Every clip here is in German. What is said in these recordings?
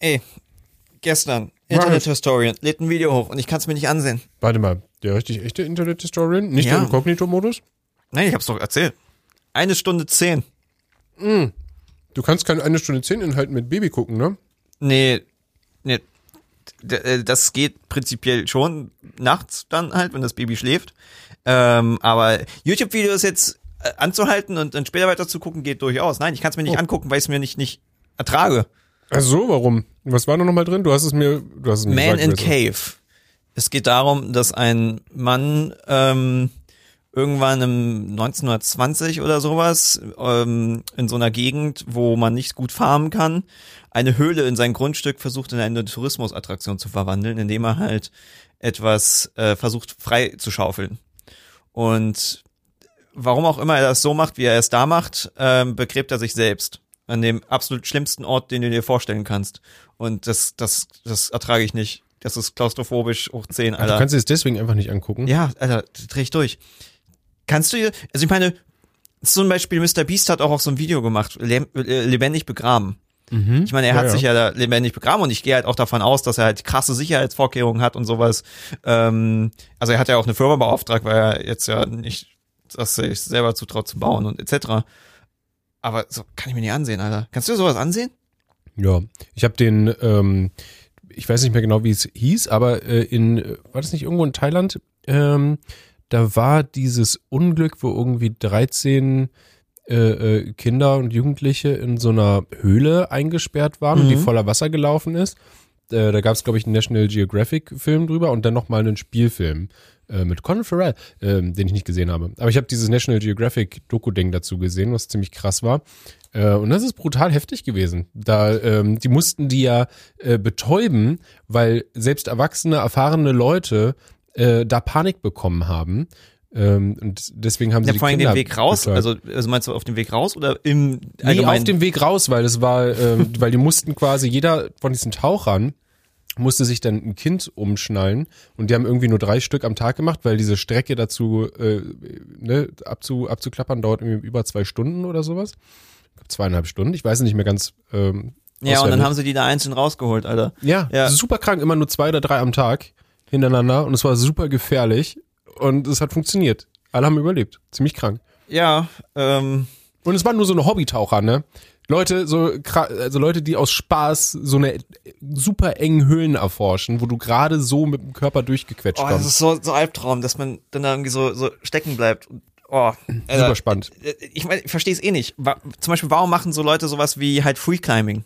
ey, gestern, Internet Historian, lädt ein Video hoch und ich kann es mir nicht ansehen. Warte mal, der richtig echte Internet-Historian? Nicht Ja. der Inkognito-Modus? Nein, ich hab's doch erzählt. Eine Stunde zehn. Du kannst keine eine Stunde zehn Inhalten mit Baby gucken, ne? Nee, nee. Äh, das geht prinzipiell schon nachts dann halt, wenn das Baby schläft. Ähm, aber YouTube-Videos jetzt äh, anzuhalten und dann später weiter zu gucken, geht durchaus. Nein, ich kann es mir nicht Oh. angucken, weil ich es mir nicht, nicht ertrage. Ach so, warum? Was war da nochmal drin? Du hast es mir, du hast es mir Man gesagt, in. Cave. Es geht darum, dass ein Mann ähm, irgendwann im 1920 oder sowas ähm, in so einer Gegend, wo man nicht gut farmen kann, eine Höhle in sein Grundstück versucht in eine Tourismusattraktion zu verwandeln, indem er halt etwas äh, versucht frei zu schaufeln. Und warum auch immer er das so macht, wie er es da macht, ähm, begräbt er sich selbst an dem absolut schlimmsten Ort, den du dir vorstellen kannst. Und das, das, das ertrage ich nicht. Das ist klaustrophobisch hoch 10, Ach, du Alter. kannst dir das deswegen einfach nicht angucken. ja, Alter, dreh ich durch. Kannst du dir, also ich meine, zum Beispiel Mr. Beast hat auch, auch so ein Video gemacht, äh, lebendig begraben. Mhm. Ich meine, er Ja, hat ja. sich ja da lebendig begraben und ich gehe halt auch davon aus, dass er halt krasse Sicherheitsvorkehrungen hat und sowas. Ähm, also er hat ja auch eine Firma beauftragt, weil er jetzt ja nicht, dass er sich selber zutraut zu bauen und etc. Aber so kann ich mir nicht ansehen, Alter. Kannst du sowas ansehen? Ja, ich habe den, ähm, ich weiß nicht mehr genau, wie es hieß, aber äh, in, äh, war das nicht irgendwo in Thailand? Ähm, da war dieses Unglück, wo irgendwie 13 äh, äh, Kinder und Jugendliche in so einer Höhle eingesperrt waren und die Mhm. voller Wasser gelaufen ist. Äh, da gab es, glaube ich, einen National Geographic-Film drüber und dann nochmal einen Spielfilm äh, mit Colin Farrell, ähm, den ich nicht gesehen habe. Aber ich habe dieses National Geographic-Doku-Ding dazu gesehen, was ziemlich krass war. Äh, und das ist brutal heftig gewesen. Da, ähm, die mussten die ja äh, betäuben, weil selbst erwachsene, erfahrene Leute äh, da Panik bekommen haben. Ähm, und deswegen haben sie Ja, die vor allem den Weg raus. Also, also meinst du auf dem Weg raus oder im Nee, allgemeinen? auf dem Weg raus, weil es war, ähm, weil die mussten quasi, jeder von diesen Tauchern musste sich dann ein Kind umschnallen und die haben irgendwie nur drei Stück am Tag gemacht, weil diese Strecke dazu äh, ne, abzu, abzuklappern dauert irgendwie über zwei Stunden oder sowas. Zweieinhalb Stunden, ich weiß es nicht mehr ganz. Ähm, ja, und dann haben sie die da einzeln rausgeholt, Alter. ja, Ja. super krank, immer nur zwei oder drei am Tag hintereinander und es war super gefährlich und es hat funktioniert. Alle haben überlebt, ziemlich krank. Ja, ähm, Und es waren nur so eine Hobbytaucher, ne? Leute, so also Leute, die aus Spaß so eine super engen Höhlen erforschen, wo du gerade so mit dem Körper durchgequetscht oh, das kommst. ist so, so Albtraum, dass man dann da irgendwie so, so stecken bleibt. Oh, Alter, Super spannend. ich meine, ich verstehe es eh nicht. Zum Beispiel, warum machen so Leute sowas wie halt Free Climbing?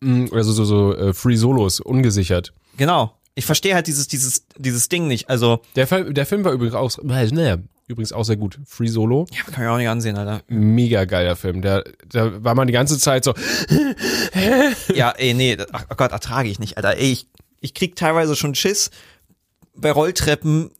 Mm, Oder so, so, äh, Free Solos, ungesichert. Genau. Ich verstehe halt dieses, dieses, dieses Ding nicht. Also, Der, Film- der Film war übrigens auch, äh, ne, übrigens auch sehr gut. Free Solo, ja, kann ich auch nicht ansehen, Alter. mega geiler Film. Der, da war man die ganze Zeit so, Ja, ey, nee, ach Gott, ertrage ich nicht, Alter. Ey, ich, ich krieg teilweise schon Schiss bei Rolltreppen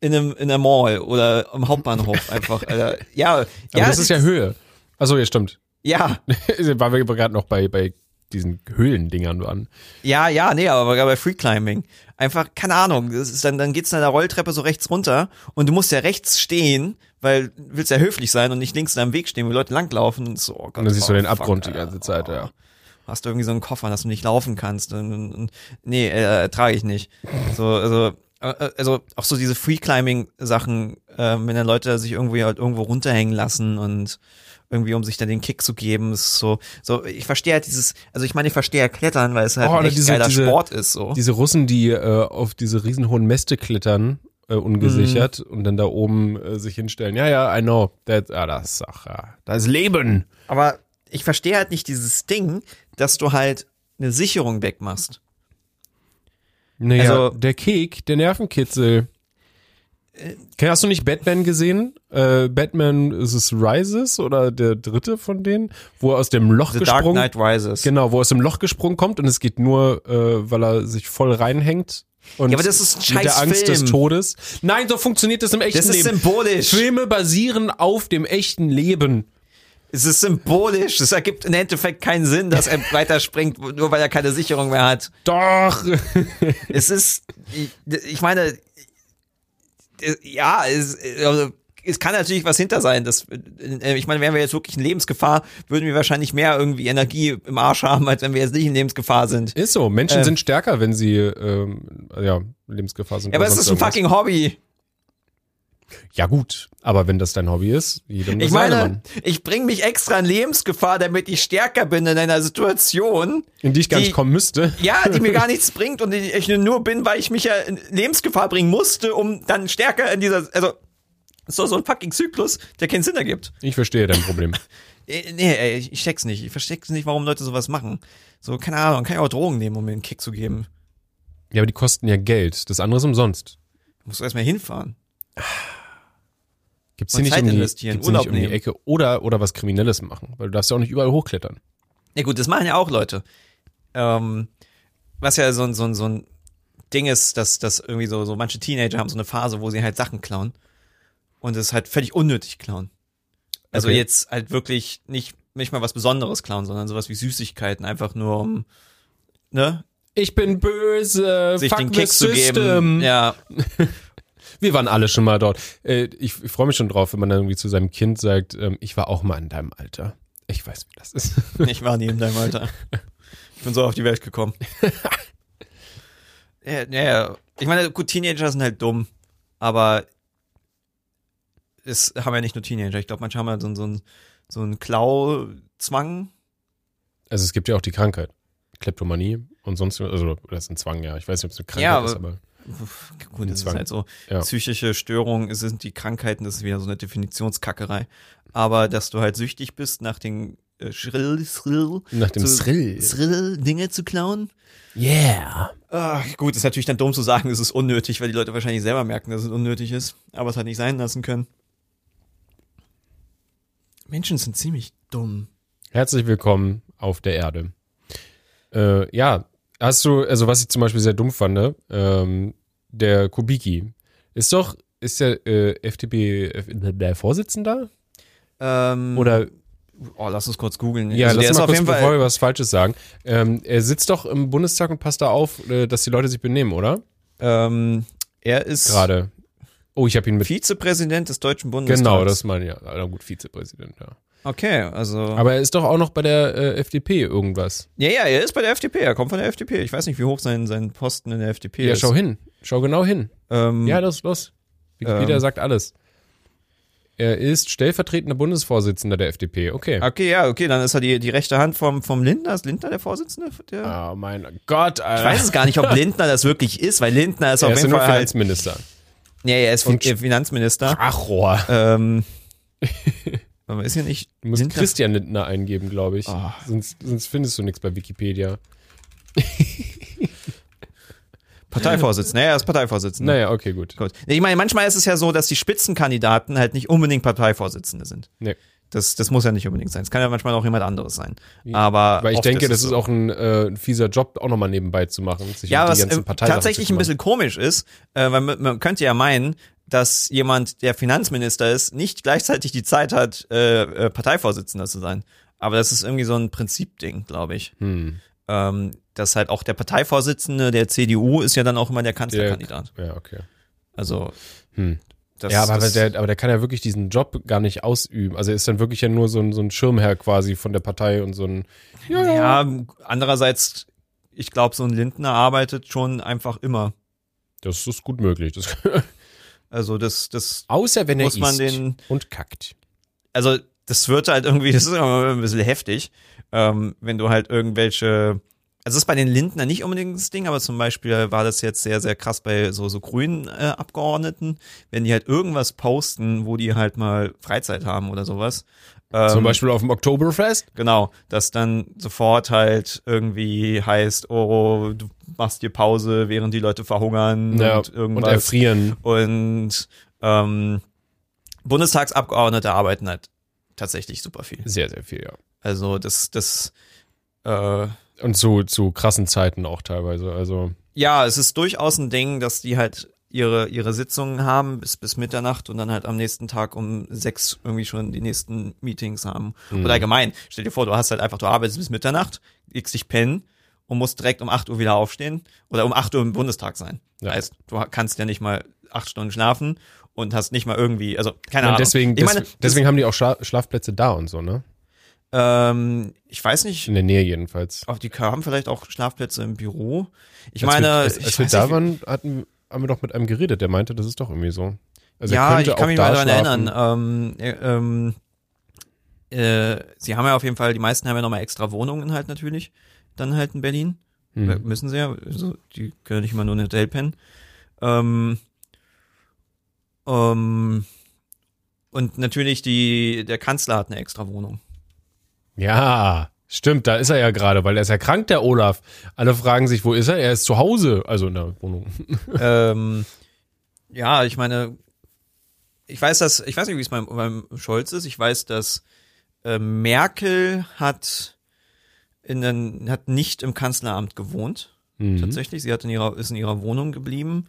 in einem, in der Mall oder am Hauptbahnhof einfach, Alter. Ja, aber ja, das ist ja Höhe. Achso, ja, stimmt. ja, Waren wir gerade noch bei, bei diesen Höhlendingern an. ja, ja, nee, aber bei Free Climbing. Einfach, keine Ahnung, das ist dann, dann geht's in der Rolltreppe so rechts runter und du musst ja rechts stehen, weil du willst ja höflich sein und nicht links in deinem Weg stehen, wo Leute langlaufen und so, oh Gott. Und dann siehst du oh, den fuck, Abgrund die ganze Zeit, ja. hast du irgendwie so einen Koffer, dass du nicht laufen kannst. Und, und, und, nee, äh, ertrage ich nicht. So, also, äh, also auch so diese Free-Climbing-Sachen, äh, wenn dann Leute sich irgendwie halt irgendwo runterhängen lassen und irgendwie um sich dann den Kick zu geben, ist so, so, ich verstehe halt dieses, also ich meine, ich verstehe ja Klettern, weil es halt Oh, ein echt diese- geiler diese- Sport ist, so. Diese Russen, die äh, auf diese riesen hohen Mäste klettern, äh, ungesichert und dann da oben äh, sich hinstellen. Ja, ja, I know. That, ah, das ist ja. Das ist Leben. Aber ich verstehe halt nicht dieses Ding, dass du halt eine Sicherung wegmachst. Naja, Also- der Kick, der Nervenkitzel. Hast du nicht Batman gesehen? Äh, Batman ist es Rises oder der dritte von denen, wo er aus dem Loch The Dark gesprungen Knight Rises. Genau, wo er aus dem Loch gesprungen kommt und es geht nur, äh, weil er sich voll reinhängt. Und Ja, aber das ist ein mit scheiß der Angst Film. des Todes. Nein, so funktioniert das im echten Das ist Leben. symbolisch. Filme basieren auf dem echten Leben. Es ist symbolisch. Es ergibt im Endeffekt keinen Sinn, dass er weiterspringt, nur weil er keine Sicherung mehr hat. Doch. Es ist, ich meine, ja, es, also, es kann natürlich was hinter sein. Das, äh, ich meine, wären wir jetzt wirklich in Lebensgefahr, würden wir wahrscheinlich mehr irgendwie Energie im Arsch haben, als wenn wir jetzt nicht in Lebensgefahr sind. Ist so. Menschen Ähm. sind stärker, wenn sie ähm, ja, Lebensgefahr sind. Ja, aber es ist ein irgendwas. fucking Hobby. Ja, gut. Aber wenn das dein Hobby ist, jedem Ich meine, Mann. ich bringe mich extra in Lebensgefahr, damit ich stärker bin in einer Situation, In die ich gar die- nicht kommen müsste. ja, die mir gar nichts bringt und die ich nur bin, weil ich mich ja in Lebensgefahr bringen musste, um dann stärker in dieser, also, doch so ein fucking Zyklus, der keinen Sinn ergibt. Ich verstehe dein Problem. Äh, Nee, ey, ich check's nicht. Ich versteck's nicht, warum Leute sowas machen. So, keine Ahnung, kann ich auch Drogen nehmen, um mir einen Kick zu geben. Ja, aber die kosten ja Geld. Das andere ist umsonst. Musst du erstmal hinfahren. Gibt's hier nicht Zeit um die, investieren, gibt's nicht um die. Ecke oder, oder was Kriminelles machen? Weil du darfst ja auch nicht überall hochklettern. Ja gut, das machen ja auch Leute. Ähm, was ja so ein, so ein, so ein Ding ist, dass, dass irgendwie so, so manche Teenager haben so eine Phase, wo sie halt Sachen klauen. Und es halt völlig unnötig klauen. Also Okay. jetzt halt wirklich nicht, nicht mal was Besonderes klauen, sondern sowas wie Süßigkeiten, einfach nur um, ne, Ich bin böse. sich fuck den Kick zu geben. Ja, Wir waren alle schon mal dort. Äh, ich freue mich schon drauf, wenn man dann irgendwie zu seinem Kind sagt, ähm, ich war auch mal in deinem Alter. Ich weiß, wie das ist. ich war nie in deinem Alter. Ich bin so auf die Welt gekommen. ja, ja. Ich meine, gut, Teenager sind halt dumm, aber es haben ja nicht nur Teenager. Ich glaube, manche haben ja so, einen- so einen so einen Klauzwang. Also es gibt ja auch die Krankheit. Kleptomanie und sonst, also das ist ein Zwang, ja. Ich weiß nicht, ob es eine Krankheit Ja, aber- ist, aber Gut, das ist halt so. Ja. Psychische Störungen sind die Krankheiten, das ist wieder so eine Definitionskackerei. Aber dass du halt süchtig bist nach den äh, Schrill, Schrill, nach dem so- Thrill. Schrill Dinge zu klauen. Yeah. Ach, gut, ist natürlich dann dumm zu sagen, es ist unnötig, weil die Leute wahrscheinlich selber merken, dass es unnötig ist, aber es hat nicht sein lassen können. Menschen sind ziemlich dumm. Herzlich willkommen auf der Erde. Äh, ja, hast du, also was ich zum Beispiel sehr dumm fand, ähm, der Kubicki ist doch, ist der äh, FDP der Vorsitzender? Ähm, Oder oh, lass uns kurz googeln. Ja, Also lass mal auf kurz, jeden bevor wir was Falsches sagen. Ähm, er sitzt doch im Bundestag und passt da auf, äh, dass die Leute sich benehmen, oder? Ähm, er ist Gerade. Oh, ich habe ihn mit. Vizepräsident des Deutschen Bundestags. Genau, das meine ich. Ja, na gut, Vizepräsident, ja. Okay, also. Aber er ist doch auch noch bei der äh, FDP irgendwas. ja, ja, er ist bei der FDP. Er kommt von der FDP. Ich weiß nicht, wie hoch sein, sein Posten in der FDP Ja, ist. schau hin. Schau genau hin. Ähm, Ja, los, los. Wikipedia Ähm. sagt alles. Er ist stellvertretender Bundesvorsitzender der FDP. Okay. Okay, ja, okay, dann ist er die, die rechte Hand vom, vom Lindner. Ist Lindner der Vorsitzende? Der? Oh mein Gott, Alter. Ich weiß es gar nicht, ob Lindner das wirklich ist, weil Lindner ist er auf ist ja jeden nur Fall halt, Finanzminister. ja, er ist Fin- äh, Finanzminister. Ach, Rohr. Ähm, aber ist ja nicht Du musst Christian Lindner eingeben, glaube ich. Ah. Sonst, sonst findest du nichts bei Wikipedia. Parteivorsitzender. Ja, er ist Parteivorsitzender. Naja, okay, gut. Gut. Ich meine, manchmal ist es ja so, dass die Spitzenkandidaten halt nicht unbedingt Parteivorsitzende sind. Nee. Das, das muss ja nicht unbedingt sein. Es kann ja manchmal auch jemand anderes sein. Aber Weil ich denke, ist das ist so. auch ein äh, fieser Job, auch nochmal nebenbei zu machen. Sich ja, was die ganzen äh, tatsächlich ein bisschen komisch ist, äh, weil man, man könnte ja meinen, dass jemand, der Finanzminister ist, nicht gleichzeitig die Zeit hat, äh, äh, Parteivorsitzender zu sein. Aber das ist irgendwie so ein Prinzipding, glaube ich. Hm. Ähm, dass halt auch der Parteivorsitzende der CDU ist ja dann auch immer der Kanzlerkandidat. Ja, okay. Also Hm. das, ja, aber das, der, aber der kann ja wirklich diesen Job gar nicht ausüben. Also er ist dann wirklich ja nur so ein, so ein Schirmherr quasi von der Partei und so ein. ja, andererseits, ich glaube, so ein Lindner arbeitet schon einfach immer. Das ist gut möglich. Das, Also das, das außer wenn er muss man den und kackt. also das wird halt irgendwie, das ist immer ein bisschen heftig, ähm, wenn du halt irgendwelche, also das ist bei den Lindner nicht unbedingt das Ding, aber zum Beispiel war das jetzt sehr, sehr krass bei so, so grünen äh, Abgeordneten, wenn die halt irgendwas posten, wo die halt mal Freizeit haben oder sowas. Ähm, Zum Beispiel auf dem Oktoberfest. Genau, dass dann sofort halt irgendwie heißt, oh, du machst dir Pause, während die Leute verhungern Ja, und und irgendwas. erfrieren. Und ähm, Bundestagsabgeordnete arbeiten halt tatsächlich super viel. Sehr, sehr viel, ja. Also das, das, äh, Und zu, zu krassen Zeiten auch teilweise. Also, ja, es ist durchaus ein Ding, dass die halt ihre, ihre Sitzungen haben bis, bis Mitternacht und dann halt am nächsten Tag um sechs irgendwie schon die nächsten Meetings haben. Oder allgemein, stell dir vor, du hast halt einfach, du arbeitest bis Mitternacht, legst dich pennen und musst direkt um acht Uhr wieder aufstehen oder um acht Uhr im Bundestag sein. Ja. Heißt, du kannst ja nicht mal acht Stunden schlafen und hast nicht mal irgendwie, also keine meine, Ahnung. deswegen, ich meine, des, deswegen haben die auch Schla Schlafplätze da und so, ne? ähm, ich weiß nicht, In der Nähe jedenfalls. auch die haben vielleicht auch Schlafplätze im Büro. Ich Als meine, wir, als, ich als wir da waren, hatten, haben wir doch mit einem geredet, der meinte, das ist doch irgendwie so. Also ja, ich kann mich mal daran erinnern. Ähm, äh, ähm, äh, sie haben ja auf jeden Fall, die meisten haben ja nochmal extra Wohnungen halt natürlich, dann halt in Berlin. Hm. Äh, Müssen sie ja, also die können nicht immer nur in ein Hotel pennen. Ähm, ähm, und natürlich die, der Kanzler hat eine extra Wohnung. Ja, stimmt, da ist er ja gerade, weil er ist ja krank, der Olaf. Alle fragen sich, wo ist er? Er ist zu Hause, also in der Wohnung. ähm, ja, ich meine, ich weiß, dass, ich weiß nicht, wie es beim, beim Scholz ist. Ich weiß, dass äh, Merkel hat in den, hat nicht im Kanzleramt gewohnt. Mhm. Tatsächlich, sie hat in ihrer, ist in ihrer Wohnung geblieben.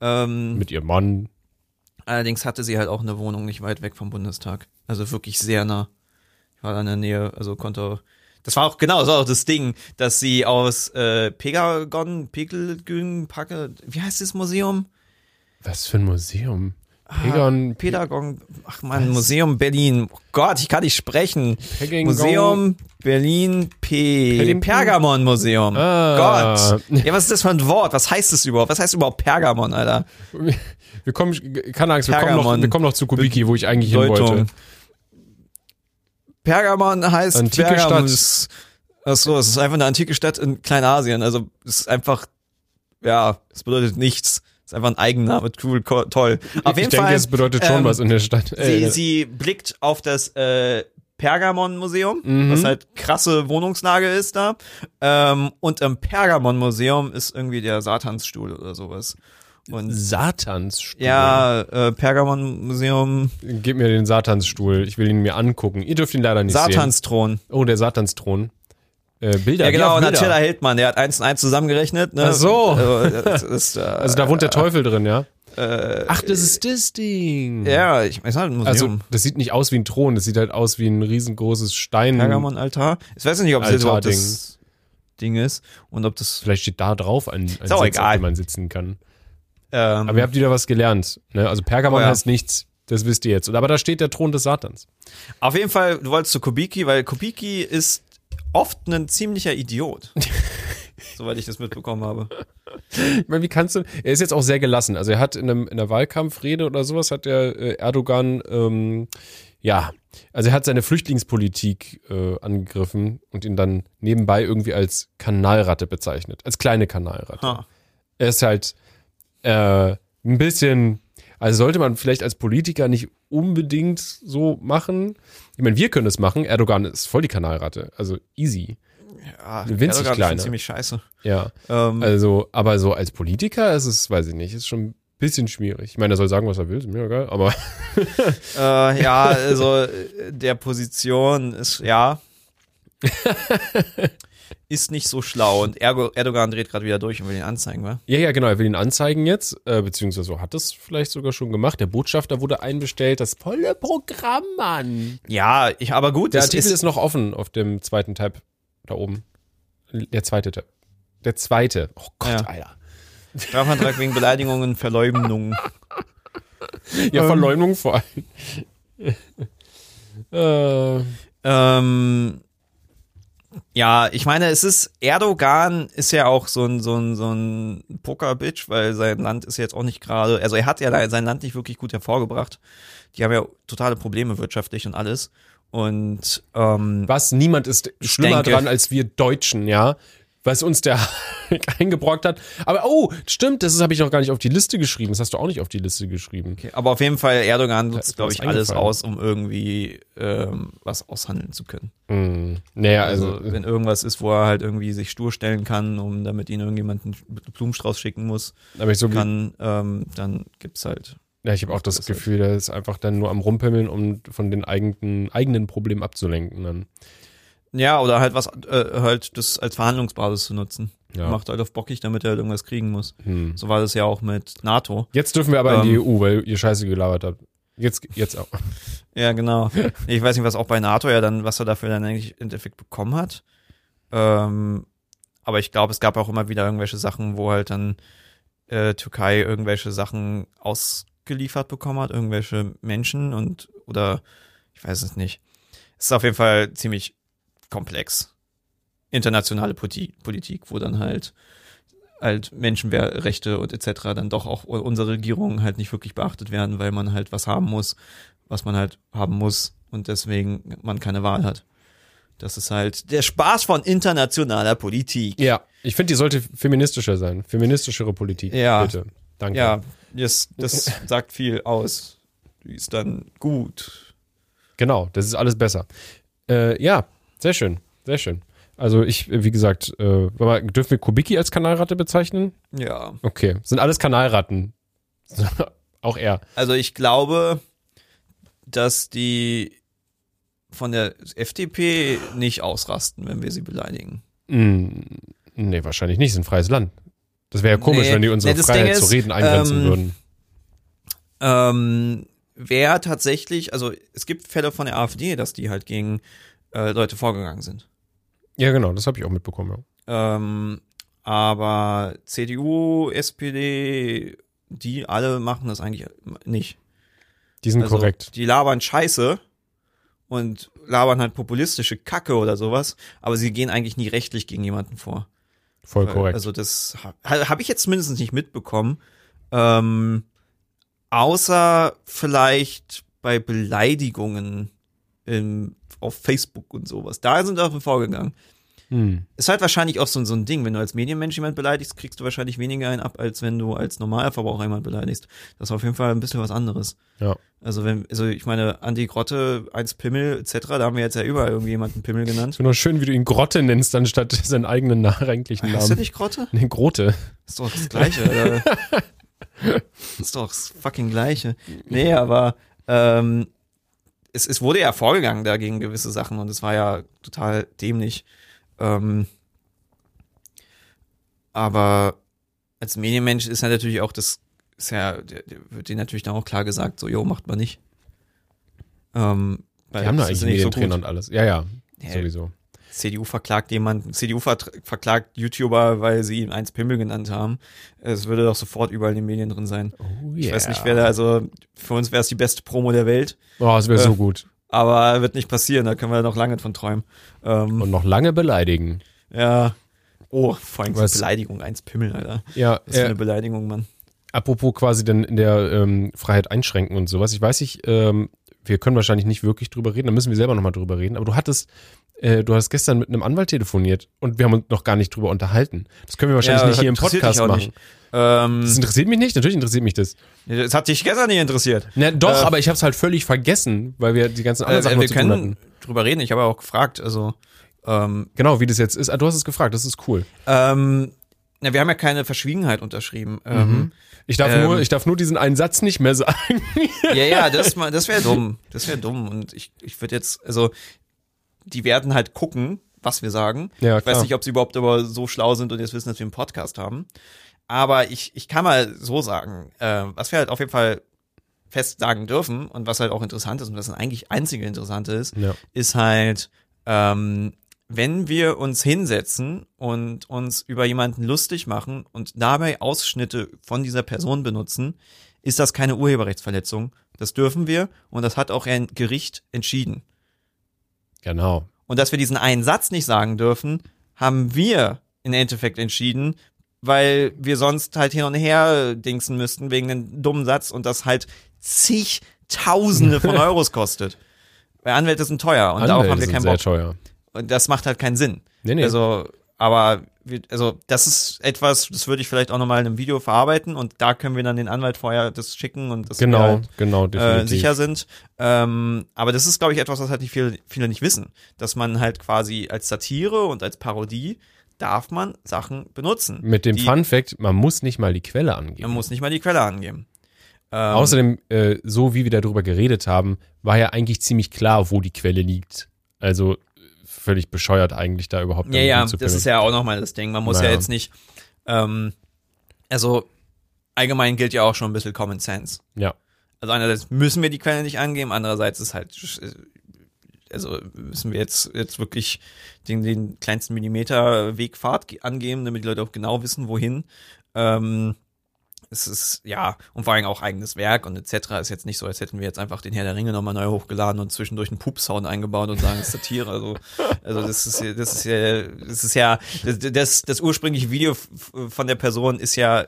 Ähm, Mit ihrem Mann. allerdings hatte sie halt auch eine Wohnung nicht weit weg vom Bundestag. Also wirklich sehr nah. Ich war da in der Nähe, also konnte. Das war auch genau, das war auch das Ding, dass sie aus äh, Pegagon, Pegelgün, Packe, wie heißt das Museum? Was für ein Museum? Pegon, Pädagon, ach man, Museum Berlin. Oh Gott, ich kann nicht sprechen. Pegging- Museum Berlin P. Pergamon Museum. Ah. Gott. Ja, was ist das für ein Wort? Was heißt das überhaupt? Was heißt überhaupt Pergamon, Alter? wir kommen, keine Angst, wir kommen, noch, wir kommen noch zu Kubiki, wo ich eigentlich hin wollte. Pergamon heißt Antike Pergamon. Stadt. Ist, ach so, es ist einfach eine antike Stadt in Kleinasien. Also es ist einfach, ja, es bedeutet nichts. Es ist einfach ein Eigenname. Cool, co- toll. Auf jeden ich denke, Fall. es bedeutet schon ähm, was in der Stadt. Sie, Äh, sie blickt auf das äh, Pergamon-Museum, Mhm. was halt krasse Wohnungslage ist da. Ähm, und im Pergamon-Museum ist irgendwie der Satansstuhl oder sowas. Und Satansstuhl. ja, äh, Pergamon-Museum, Gib mir den Satansstuhl. Ich will ihn mir angucken. Ihr dürft ihn leider nicht sehen. Satansthron. Oh, der Satansthron. Äh, Bilder. Ja, genau, und und Attila Hildmann, der hat eins und eins zusammengerechnet. Ne? Ach so. Also, das ist, äh, Also da wohnt der Teufel drin, ja? äh, Ach, das ist das Ding. ja, ich weiß halt ein Museum. Also, das sieht nicht aus wie ein Thron, das sieht halt aus wie ein riesengroßes Stein. Pergamon-Altar. Ich weiß nicht, ob es überhaupt das Ding ist und ob das Vielleicht steht da drauf ein, ein Sitz, auf dem man sitzen kann. Ähm, Aber ihr habt wieder was gelernt. Ne? Also Pergamon Oh ja. heißt nichts, das wisst ihr jetzt. Aber da steht der Thron des Satans. Auf jeden Fall, du wolltest zu Kubiki, weil Kubiki ist oft ein ziemlicher Idiot. Soweit ich das mitbekommen habe. Ich meine, wie kannst du. Er ist jetzt auch sehr gelassen. Also er hat in, einem, in einer Wahlkampfrede oder sowas hat der äh, Erdogan ähm, ja, also er hat seine Flüchtlingspolitik äh, angegriffen und ihn dann nebenbei irgendwie als Kanalratte bezeichnet, als kleine Kanalratte. Ha. Er ist halt äh, ein bisschen, also sollte man vielleicht als Politiker nicht unbedingt so machen. Ich meine, wir können es machen. Erdogan ist voll die Kanalratte, also easy. Ja, Winzig Erdogan ist ziemlich scheiße. Ja. Ähm, Also, aber so als Politiker ist es, weiß ich nicht, ist schon ein bisschen schwierig. Ich meine, er soll sagen, was er will, ist mir egal, aber äh, ja, also äh, der Position ist, ja, ist nicht so schlau. Und Ergo, Erdogan dreht gerade wieder durch und will ihn anzeigen, wa? ja, ja, genau, er will ihn anzeigen jetzt, äh, beziehungsweise hat es vielleicht sogar schon gemacht. Der Botschafter wurde einbestellt, das volle Programm, Mann. Ja, ich, aber gut, Der Artikel ist, ist noch offen auf dem zweiten Tab da oben. Der zweite Tab. Der zweite. Oh Gott, Ja. Alter. Strafantrag wegen Beleidigungen, Verleumdung. Ja, Ähm. Verleumdung vor allem. äh, Ähm, ja, ich meine, es ist, Erdogan ist ja auch so ein, so ein, so ein Poker-Bitch, weil sein Land ist jetzt auch nicht gerade, also er hat ja sein Land nicht wirklich gut hervorgebracht. Die haben ja totale Probleme wirtschaftlich und alles. Und, ähm, was? Niemand ist schlimmer denke- dran als wir Deutschen, ja? Was uns der eingebrockt hat. Aber, oh, stimmt, das habe ich noch gar nicht auf die Liste geschrieben. Das hast du auch nicht auf die Liste geschrieben. okay, aber auf jeden Fall, Erdogan nutzt, glaube ich, alles aus, um irgendwie ähm, was aushandeln zu können. Hm. Naja, Also, also, wenn irgendwas ist, wo er halt irgendwie sich stur stellen kann, um damit ihn irgendjemand einen Blumenstrauß schicken muss, aber ich so, kann, ähm, dann gibt's halt ja, ich habe auch das das halt. Gefühl, der ist einfach dann nur am Rumpimmeln, um von den eigenen, eigenen Problemen abzulenken dann. Ja, oder halt was, äh, halt das als Verhandlungsbasis zu nutzen. Ja. Macht halt auf bockig, damit er halt irgendwas kriegen muss. Hm. So war das ja auch mit NATO. Jetzt dürfen wir aber in die Ähm. EU, weil ihr Scheiße gelabert habt. Jetzt, jetzt auch. Ja, genau. ich weiß nicht, was auch bei NATO ja dann, was er dafür dann eigentlich im Endeffekt bekommen hat. Ähm, aber ich glaube, es gab auch immer wieder irgendwelche Sachen, wo halt dann äh, Türkei irgendwelche Sachen ausgeliefert bekommen hat, irgendwelche Menschen und oder ich weiß es nicht. Es ist auf jeden Fall ziemlich komplex. Internationale Politik, Politik wo dann halt halt Menschenrechte und etc. dann doch auch unsere Regierungen halt nicht wirklich beachtet werden, weil man halt was haben muss, was man halt haben muss und deswegen man keine Wahl hat. Das ist halt der Spaß von internationaler Politik. Ja, ich finde, die sollte feministischer sein. Feministischere Politik. Ja. Bitte. Danke. Ja, das, das sagt viel aus. Die ist dann gut. Genau, das ist alles besser. Äh, ja, sehr schön. Sehr schön. Also ich, wie gesagt, äh, dürfen wir Kubicki als Kanalratte bezeichnen? Ja. Okay, sind alles Kanalratten. Auch er. Also ich glaube, dass die von der FDP nicht ausrasten, wenn wir sie beleidigen. Mm, nee, wahrscheinlich nicht. Es ist ein freies Land. Das wäre ja komisch, Nee, wenn die unsere nee, Freiheit Ding zu ist, reden eingrenzen ähm, würden. Ähm, wer tatsächlich, also es gibt Fälle von der AfD, dass die halt gegen äh, Leute vorgegangen sind. Ja, genau, das habe ich auch mitbekommen. Ja. Ähm, aber CDU, SPD, die alle machen das eigentlich nicht. Die sind Also, korrekt. Die labern Scheiße und labern halt populistische Kacke oder sowas, aber sie gehen eigentlich nie rechtlich gegen jemanden vor. Voll Weil- korrekt. Also das habe hab ich jetzt zumindest nicht mitbekommen. Ähm, außer vielleicht bei Beleidigungen im, auf Facebook und sowas. Da sind wir vorgegangen. hm. Ist halt wahrscheinlich auch so, so ein Ding. Wenn du als Medienmensch jemand beleidigst, kriegst du wahrscheinlich weniger einen ab, als wenn du als Normalverbraucher jemand beleidigst. Das ist auf jeden Fall ein bisschen was anderes. Ja. Also wenn, also ich meine, Andi Grotte, eins Pimmel, etc., da haben wir jetzt ja überall irgendwie jemanden Pimmel genannt. Finde auch schön, wie du ihn Grotte nennst, anstatt seinen eigenen eigentlichen Heißt der Namen. nicht Grotte? Nee, Grote. Ist doch das Gleiche, ist doch das fucking Gleiche. Nee, aber ähm, es, es wurde ja vorgegangen dagegen gewisse Sachen und es war ja total dämlich. Ähm, aber als Medienmensch ist ja natürlich auch das, ist ja, wird dir natürlich dann auch klar gesagt, so, jo, macht man nicht. Ähm, Die haben da eigentlich so Medientrainer gut. und alles. Ja, ja, Ja. sowieso. CDU verklagt jemanden, CDU verklagt YouTuber, weil sie ihn eins Pimmel genannt haben. Es würde doch sofort überall in den Medien drin sein. Oh, Ich weiß nicht, wer da, also für uns wäre es die beste Promo der Welt, Oh, das wäre Äh, so gut. aber wird nicht passieren, da können wir noch lange von träumen. Ähm, Und noch lange beleidigen. ja. Oh, vor allem Was? Beleidigung, eins Pimmel, Alter. Ja, Was für äh, eine Beleidigung, Mann. apropos quasi dann in der ähm, Freiheit einschränken und sowas. Ich weiß nicht, ähm, wir können wahrscheinlich nicht wirklich drüber reden, da müssen wir selber nochmal drüber reden. Aber du hattest, äh, du hast gestern mit einem Anwalt telefoniert und wir haben uns noch gar nicht drüber unterhalten. Das können wir wahrscheinlich Ja, nicht hier im Podcast machen. Ähm, Das interessiert mich nicht, natürlich interessiert mich das. das hat dich gestern nicht interessiert. Na, doch, Äh, aber ich habe es halt völlig vergessen, weil wir die ganzen anderen Äh, Sachen wir können hatten. drüber reden, ich habe auch gefragt, also ähm, Genau, wie das jetzt ist. Ah, du hast es gefragt, das ist cool. ähm, na, wir haben ja keine Verschwiegenheit unterschrieben. Ähm, Ich darf Ähm, nur, ich darf nur diesen einen Satz nicht mehr sagen. Ja, ja, das, das wäre dumm. Das wäre dumm. Und ich, ich würde jetzt, also, die werden halt gucken, was wir sagen. Ja, ich weiß nicht, ob sie überhaupt aber so schlau sind und jetzt wissen, dass wir einen Podcast haben. Aber ich, ich kann mal so sagen, äh, was wir halt auf jeden Fall fest sagen dürfen und was halt auch interessant ist und was das eigentlich einzige Interessante ist, Ja. ist halt, ähm, wenn wir uns hinsetzen und uns über jemanden lustig machen und dabei Ausschnitte von dieser Person benutzen, ist das keine Urheberrechtsverletzung. Das dürfen wir und das hat auch ein Gericht entschieden. Genau. Und dass wir diesen einen Satz nicht sagen dürfen, haben wir im Endeffekt entschieden, weil wir sonst halt hin und her dingsen müssten wegen einem dummen Satz und das halt zigtausende von Euros kostet. Weil Anwälte sind teuer und darauf Anwälte haben wir keinen sehr Bock. teuer. Und das macht halt keinen Sinn. Nee, nee. Also, aber wir, also das ist etwas, das würde ich vielleicht auch nochmal in einem Video verarbeiten und da können wir dann den Anwalt vorher das schicken und das genau, halt, genau, äh, definitiv. sicher sind. Ähm, aber das ist, glaube ich, etwas, was halt nicht viele, viele nicht wissen. Dass man halt quasi als Satire und als Parodie darf man Sachen benutzen. Mit dem die, Fun Fact, man muss nicht mal die Quelle angeben. Man muss nicht mal die Quelle angeben. Ähm, Außerdem, äh, so wie wir darüber geredet haben, war ja eigentlich ziemlich klar, wo die Quelle liegt. Also äh, völlig bescheuert eigentlich da überhaupt. Ja, ja, das ist ja auch nochmal das Ding. Man muss ja Naja. jetzt nicht, ähm, also allgemein gilt ja auch schon ein bisschen Common Sense. Ja, Also einerseits müssen wir die Quelle nicht angeben, andererseits ist halt, also müssen wir jetzt, jetzt wirklich den, den kleinsten Millimeter Wegfahrt ge- angeben, damit die Leute auch genau wissen, wohin. Ähm, es ist, ja, und vor allem auch eigenes Werk und etc. ist jetzt nicht so, als hätten wir jetzt einfach den Herr der Ringe nochmal neu hochgeladen und zwischendurch einen Pup-Sound eingebaut und sagen, es ist Satire. Also, also das ist, ja- das ist ja, das ist ja, das, das, das ursprüngliche Video von der Person ist ja,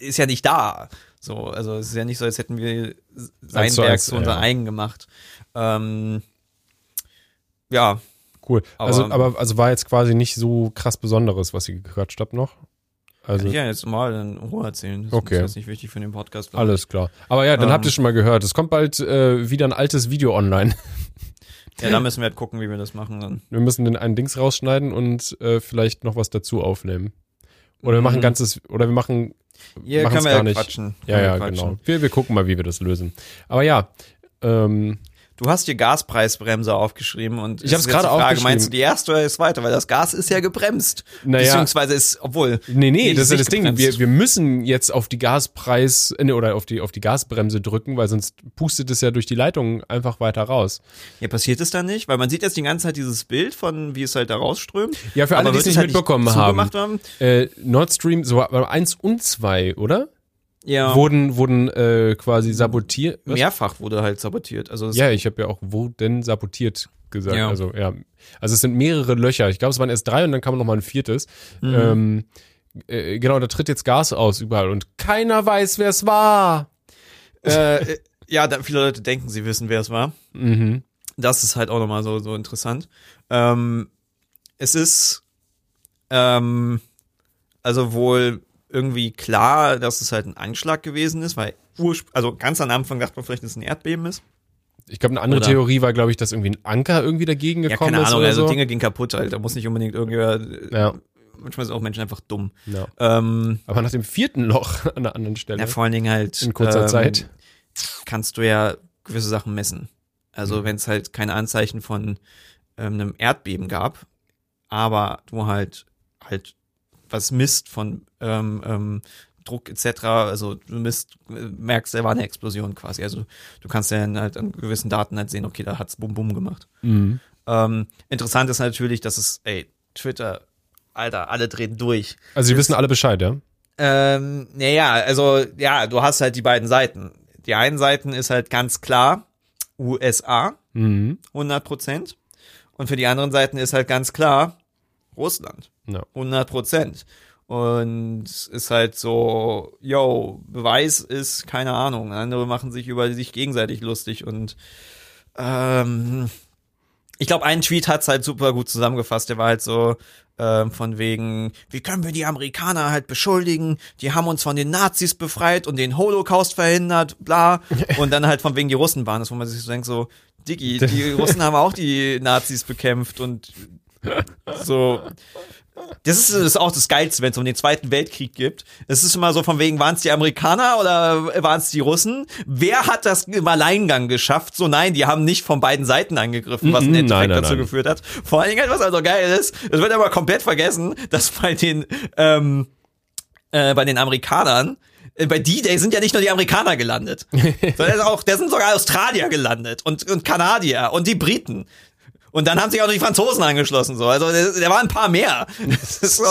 ist ja nicht da. So, also es ist ja nicht so, als hätten wir sein zu Werk zu unser ja. eigen gemacht. Ähm, ja, Cool. also, Aber- aber also war jetzt quasi nicht so krass Besonderes, was ihr gequatscht habt noch. Also kann ich ja jetzt mal in Ruhe erzählen. Das Okay. ist jetzt nicht wichtig für den Podcast. alles klar. Aber ja, dann Ähm. habt ihr schon mal gehört. Es kommt bald äh, wieder ein altes Video online. Ja, da müssen wir halt gucken, wie wir das machen dann. Wir müssen den einen Dings rausschneiden und äh, vielleicht noch was dazu aufnehmen. Oder wir machen Mhm. ganzes, oder wir machen, Hier können wir gar ja nicht. quatschen. ja, ja, quatschen. genau. Wir, wir gucken mal, wie wir das lösen. Aber ja, ähm, Du hast dir Gaspreisbremse aufgeschrieben und Ich hab's es gerade aufgeschrieben. Meinst du die erste oder die zweite? Weil das Gas ist ja gebremst. Naja. Beziehungsweise ist, obwohl. Nee, nee, das ist ja nicht das Ding. gebremst. Wir, wir müssen jetzt auf die Gaspreis, nee, oder auf die, auf die Gasbremse drücken, weil sonst pustet es ja durch die Leitung einfach weiter raus. Ja, passiert es dann nicht? Weil man sieht jetzt die ganze Zeit dieses Bild von, wie es halt da rausströmt. Ja, für alle, die es nicht halt mitbekommen zugemacht haben. haben. Äh, Nord Stream, so eins und zwei, oder? Ja. Wurden, wurden äh, quasi sabotiert. Was? mehrfach wurde halt sabotiert. Also Ja, ich habe ja auch wurden sabotiert gesagt. Ja. Also ja, also es sind mehrere Löcher. Ich glaube, es waren erst drei und dann kam noch mal ein viertes. Mhm. Ähm, äh, genau, da tritt jetzt Gas aus überall und keiner weiß, wer es war. äh, ja, da viele Leute denken, sie wissen, wer es war. Mhm. Das ist halt auch nochmal so, so interessant. Ähm, es ist ähm, also wohl irgendwie klar, dass es halt ein Anschlag gewesen ist, weil also ganz am Anfang dachte man vielleicht, dass es ein Erdbeben ist. Ich glaube, eine andere Oder- Theorie war, glaube ich, dass irgendwie ein Anker irgendwie dagegen Ja, gekommen keine ist Ahnung, oder also so. Dinge gingen kaputt halt. Da muss nicht unbedingt irgendwer. Ja. Manchmal sind auch Menschen einfach dumm. ja. Ähm, Aber nach dem vierten Loch an einer anderen Stelle. ja, vor allen Dingen halt. In kurzer ähm, Zeit. Kannst du ja gewisse Sachen messen. Also Mhm. wenn es halt keine Anzeichen von ähm, einem Erdbeben gab, aber du halt halt was misst von ähm, ähm, Druck etc., also du misst, äh, merkst, da war eine Explosion quasi. Also du kannst ja dann halt an gewissen Daten halt sehen, okay, da hat's bum bum gemacht. Mhm. Ähm, interessant ist natürlich, dass es, ey, Twitter, Alter, alle drehen durch. Also sie wissen alle Bescheid, ja? Ähm, naja, also ja, du hast halt die beiden Seiten. Die einen Seiten ist halt ganz klar USA, Mhm. 100 Prozent. Und für die anderen Seiten ist halt ganz klar Russland, Ja. 100 Prozent. Und ist halt so, yo, Beweis ist, keine Ahnung. Andere machen sich über sich gegenseitig lustig und ähm, ich glaube, ein Tweet hat's halt super gut zusammengefasst. Der war halt so ähm, von wegen, wie können wir die Amerikaner halt beschuldigen? Die haben uns von den Nazis befreit und den Holocaust verhindert, bla. Und dann halt von wegen die Russen waren es, wo man sich so denkt, so, Diggi, die Russen haben auch die Nazis bekämpft und so. Das ist, das ist auch das Geilste, wenn es um den Zweiten Weltkrieg gibt. Es ist immer so von wegen, waren es die Amerikaner oder waren es die Russen? Wer hat das im Alleingang geschafft? So nein, die haben nicht von beiden Seiten angegriffen, was im Endeffekt nein, nein, dazu nein. geführt hat. Vor allen Dingen, was also geil ist, es wird aber komplett vergessen, dass bei den ähm, äh, bei den Amerikanern äh, bei D-Day sind ja nicht nur die Amerikaner gelandet, sondern auch, da sind sogar Australier gelandet und, und Kanadier und die Briten. Und dann haben sich auch noch die Franzosen angeschlossen, so. Also, da waren ein paar mehr. Das ist so,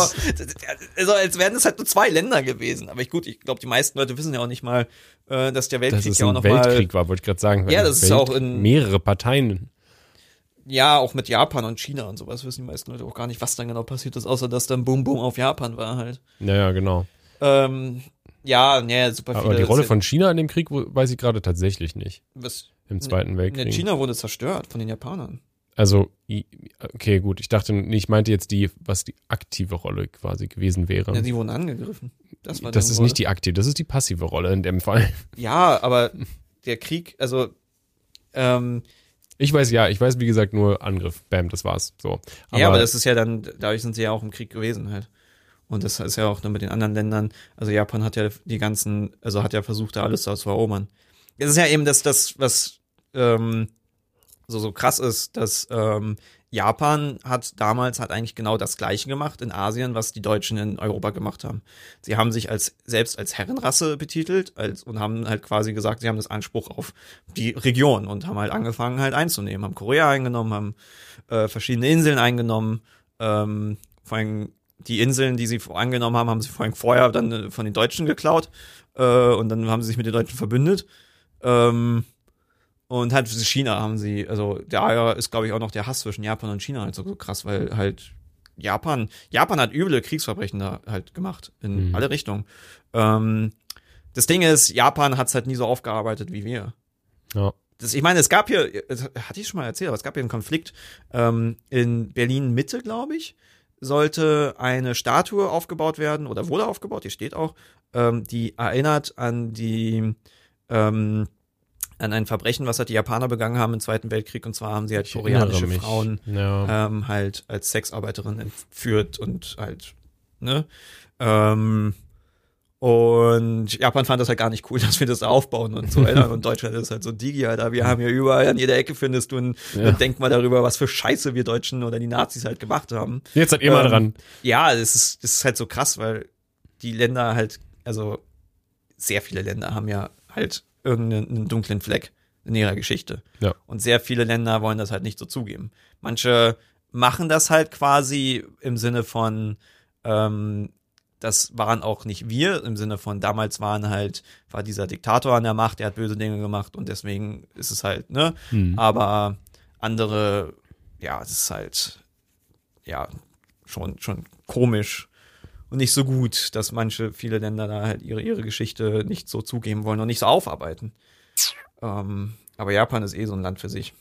also, als wären es halt nur zwei Länder gewesen. Aber ich, gut, ich glaube, die meisten Leute wissen ja auch nicht mal, äh, dass der Dass Weltkrieg es ja auch ein noch Weltkrieg mal, war, wollte ich gerade sagen. Ja, das ist auch in- mehrere Parteien. ja, auch mit Japan und China und sowas wissen die meisten Leute auch gar nicht, was dann genau passiert ist, außer dass dann Boom Boom auf Japan war halt. Naja, genau. Ähm, ja, ne, super viele. Aber die Rolle von China in dem Krieg weiß ich gerade tatsächlich nicht. was, Im Zweiten Weltkrieg. China wurde zerstört von den Japanern. Also, okay, gut. Ich dachte, ich meinte jetzt die, was die aktive Rolle quasi gewesen wäre. Ja, die wurden angegriffen. Das war das ist Rolle. nicht die aktive, das ist die passive Rolle in dem Fall. Ja, aber der Krieg, also ähm, Ich weiß ja, ich weiß wie gesagt nur Angriff. Bam, das war's. So. ja, aber das ist ja dann, dadurch sind sie ja auch im Krieg gewesen halt. Und das ist ja auch dann mit den anderen Ländern, also Japan hat ja die ganzen, also hat ja versucht, da alles zu erobern. Es ist ja eben das, das, was ähm, so, so krass ist, dass ähm, Japan hat damals hat eigentlich genau das gleiche gemacht in Asien, was die Deutschen in Europa gemacht haben. Sie haben sich als selbst als Herrenrasse betitelt als, und haben halt quasi gesagt, sie haben das Anspruch auf die Region und haben halt angefangen halt einzunehmen, haben Korea eingenommen, haben äh, verschiedene Inseln eingenommen, ähm, vor allem die Inseln, die sie angenommen haben, haben sie vorhin vorher dann äh, von den Deutschen geklaut äh, und dann haben sie sich mit den Deutschen verbündet. Ähm, und halt China haben sie, also da ist, glaube ich, auch noch der Hass zwischen Japan und China halt so, so krass, weil halt Japan, Japan hat üble Kriegsverbrechen da halt gemacht, in Mhm. alle Richtungen. Ähm, das Ding ist, Japan hat es halt nie so aufgearbeitet wie wir. Ja. Das, ich meine, es gab hier, das hatte ich schon mal erzählt, aber es gab hier einen Konflikt ähm, in Berlin Mitte, glaube ich, sollte eine Statue aufgebaut werden oder wurde aufgebaut, die steht auch, ähm, die erinnert an die ähm, an ein Verbrechen, was halt die Japaner begangen haben im Zweiten Weltkrieg und zwar haben sie halt Ich koreanische. Frauen Ja. ähm, halt als Sexarbeiterin entführt und halt, ne? Ähm, und Japan fand das halt gar nicht cool, dass wir das aufbauen und so. Und Deutschland ist halt so Digi, Alter. Wir haben hier überall an jeder Ecke findest du ein, Ja. denk mal darüber, was für Scheiße wir Deutschen oder die Nazis halt gemacht haben. Jetzt seid ihr mal Ähm, dran. Ja, das ist, das ist halt so krass, weil die Länder halt, also sehr viele Länder haben ja halt irgendeinen einen dunklen Fleck in ihrer Geschichte. Ja. Und sehr viele Länder wollen das halt nicht so zugeben. Manche machen das halt quasi im Sinne von, ähm, das waren auch nicht wir, im Sinne von damals waren halt, war dieser Diktator an der Macht, der hat böse Dinge gemacht und deswegen ist es halt, ne? Hm. Aber andere, ja, es ist halt, ja, schon, schon komisch und nicht so gut, dass manche, viele Länder da halt ihre, ihre Geschichte nicht so zugeben wollen und nicht so aufarbeiten. Ähm, aber Japan ist eh so ein Land für sich.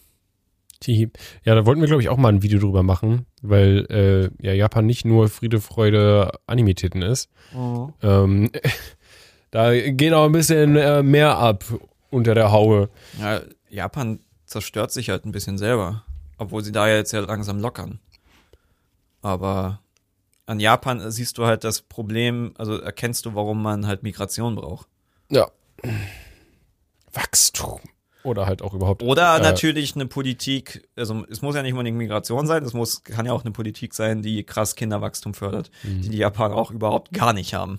Ja, da wollten wir, glaube ich, auch mal ein Video drüber machen, weil äh, ja Japan nicht nur Friede, Freude, Animitäten ist. Ähm, da geht auch ein bisschen äh, mehr ab unter der Haue. Ja, Japan zerstört sich halt ein bisschen selber, obwohl sie da jetzt ja langsam lockern. Aber an Japan siehst du halt das Problem, also erkennst du, warum man halt Migration braucht. Ja. Wachstum. Oder halt auch überhaupt. Oder äh, natürlich eine Politik, also es muss ja nicht unbedingt Migration sein, es muss, kann ja auch eine Politik sein, die krass Kinderwachstum fördert, Mhm. die die Japaner auch überhaupt gar nicht haben.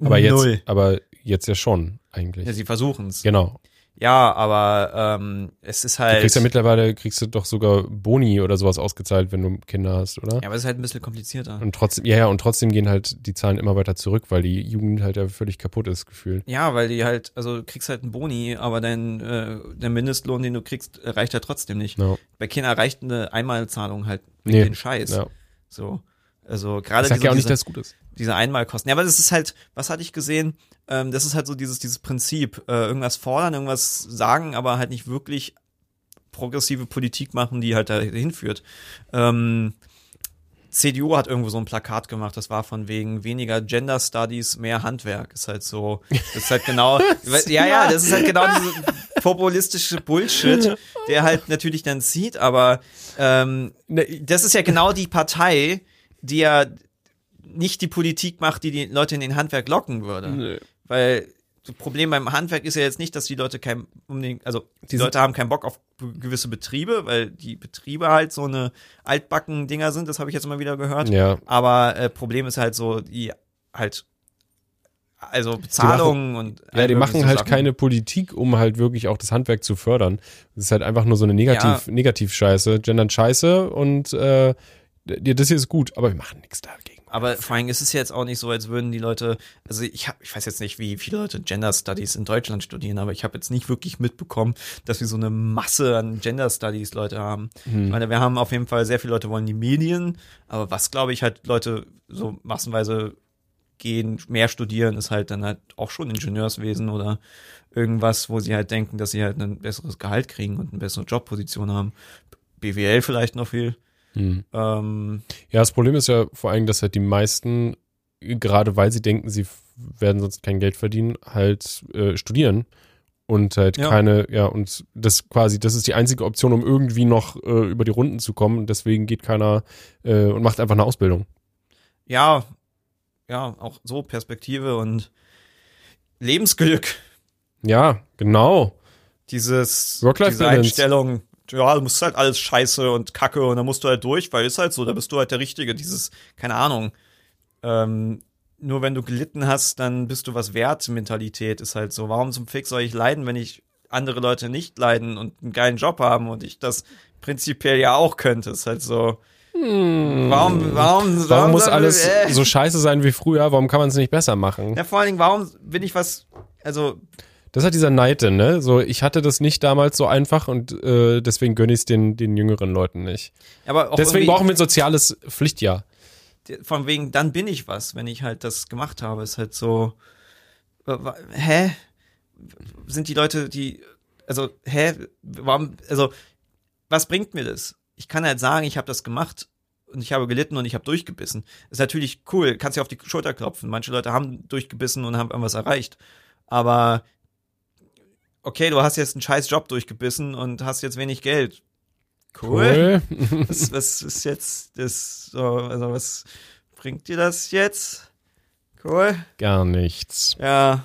Aber jetzt, Null. aber jetzt ja schon, eigentlich. Ja, sie versuchen es. genau. Ja, aber ähm, es ist Du halt. kriegst ja mittlerweile, kriegst du doch sogar Boni oder sowas ausgezahlt, wenn du Kinder hast, oder? ja, aber es ist halt ein bisschen komplizierter. Und trotzdem, ja, ja, und trotzdem gehen halt die Zahlen immer weiter zurück, weil die Jugend halt ja völlig kaputt ist, gefühlt. Ja, weil die halt, also du kriegst halt einen Boni, aber dein äh, der Mindestlohn, den du kriegst, reicht ja trotzdem nicht. Ja. Bei Kindern reicht eine Einmalzahlung halt mit Nee. den Scheiß. Ja. So. Also gerade diese, ja auch nicht, diese, dass es gut ist. diese Einmalkosten. Ja, aber das ist halt, was hatte ich gesehen? Ähm, das ist halt so dieses, dieses Prinzip, äh, irgendwas fordern, irgendwas sagen, aber halt nicht wirklich progressive Politik machen, die halt dahin führt. Ähm, CDU hat irgendwo so ein Plakat gemacht, das war von wegen weniger Gender Studies, mehr Handwerk. Ist halt so, das ist halt genau, ja, ja, das ist halt genau diese populistische Bullshit, der halt natürlich dann zieht, aber ähm, das ist ja genau die Partei, die ja nicht die Politik macht, die die Leute in den Handwerk locken würde. Weil das Problem beim Handwerk ist ja jetzt nicht, dass die Leute kein, also die Leute haben keinen Bock auf gewisse Betriebe, weil die Betriebe halt so eine altbacken Dinger sind, das habe ich jetzt immer wieder gehört. Ja, Aber äh, Problem ist halt so, die halt, also Bezahlungen und Ja, die machen mögliche halt Sachen. keine Politik, um halt wirklich auch das Handwerk zu fördern. Das ist halt einfach nur so eine Negativ, Negativ-Scheiße. Gendern Scheiße und äh, dir das hier ist gut, aber wir machen nichts dagegen. Aber vor allem ist es jetzt auch nicht so, als würden die Leute, also ich hab, ich weiß jetzt nicht, wie viele Leute Gender Studies in Deutschland studieren, aber ich habe jetzt nicht wirklich mitbekommen, dass wir so eine Masse an Gender Studies Leute haben. Ich meine, wir haben auf jeden Fall sehr viele Leute wollen die Medien, aber was glaube ich halt Leute so massenweise gehen, mehr studieren, ist halt dann halt auch schon Ingenieurswesen oder irgendwas, wo sie halt denken, dass sie halt ein besseres Gehalt kriegen und eine bessere Jobposition haben. BWL vielleicht noch viel. Hm. Ähm, Ja, das Problem ist ja vor allem, dass halt die meisten, gerade weil sie denken, sie werden sonst kein Geld verdienen, halt äh, studieren und halt Ja. keine, ja, und das quasi, das ist die einzige Option, um irgendwie noch äh, über die Runden zu kommen. Und deswegen geht keiner äh, und macht einfach eine Ausbildung. ja, ja, auch so Perspektive und Lebensglück. Ja, genau. Dieses, diese. Einstellung, ja, du musst halt alles scheiße und kacke und dann musst du halt durch, weil ist halt so, da bist du halt der Richtige. Dieses, keine Ahnung, ähm, nur wenn du gelitten hast, dann bist du was wert, Mentalität ist halt so. Warum zum Fix soll ich leiden, wenn ich andere Leute nicht leiden und einen geilen Job haben und ich das prinzipiell ja auch könnte, ist halt so. Warum, warum, Warum muss soll- alles äh, so scheiße sein wie früher? Warum kann man es nicht besser machen? Ja, vor allen Dingen, warum bin ich was, also, Das hat dieser Neite, ne? So, ich hatte das nicht damals so einfach und äh, deswegen gönne ich es den, den jüngeren Leuten nicht. aber Deswegen brauchen wir ein soziales Pflichtjahr. von wegen, dann bin ich was, wenn ich halt das gemacht habe. Ist halt so, hä? Sind die Leute, die, also, hä? Warum, also, was bringt mir das? Ich kann halt sagen, ich habe das gemacht und ich habe gelitten und ich habe durchgebissen. Ist natürlich cool, kannst dir auf die Schulter klopfen. Manche Leute haben durchgebissen und haben irgendwas erreicht. Aber okay, du hast jetzt einen scheiß Job durchgebissen und hast jetzt wenig Geld. Cool. Cool. Was, was ist jetzt das so, also was bringt dir das jetzt? Cool. Gar nichts. Ja.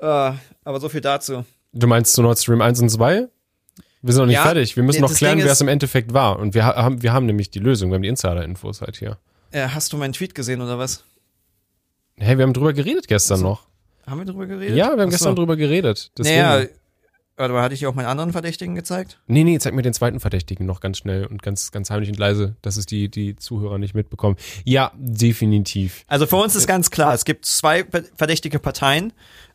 Äh, aber so viel dazu. Du meinst zu Nord Stream 1 und 2? Wir sind noch nicht Ja, fertig. Wir müssen noch klären, wer es im Endeffekt war. Und wir ha- haben, wir haben nämlich die Lösung. Wir haben die Insider-Infos halt hier. Äh, hast du meinen Tweet gesehen oder was? Hey, wir haben drüber geredet gestern Ach so. noch. Haben wir drüber geredet? Ja, wir haben Ach gestern drüber geredet. Deswegen. Naja, warte mal, hatte ich auch meinen anderen Verdächtigen gezeigt? Nee, nee, zeig mir den zweiten Verdächtigen noch ganz schnell und ganz, ganz heimlich und leise, dass es die, die Zuhörer nicht mitbekommen. Ja, definitiv. Also für uns ist ganz klar, es gibt zwei verdächtige Parteien.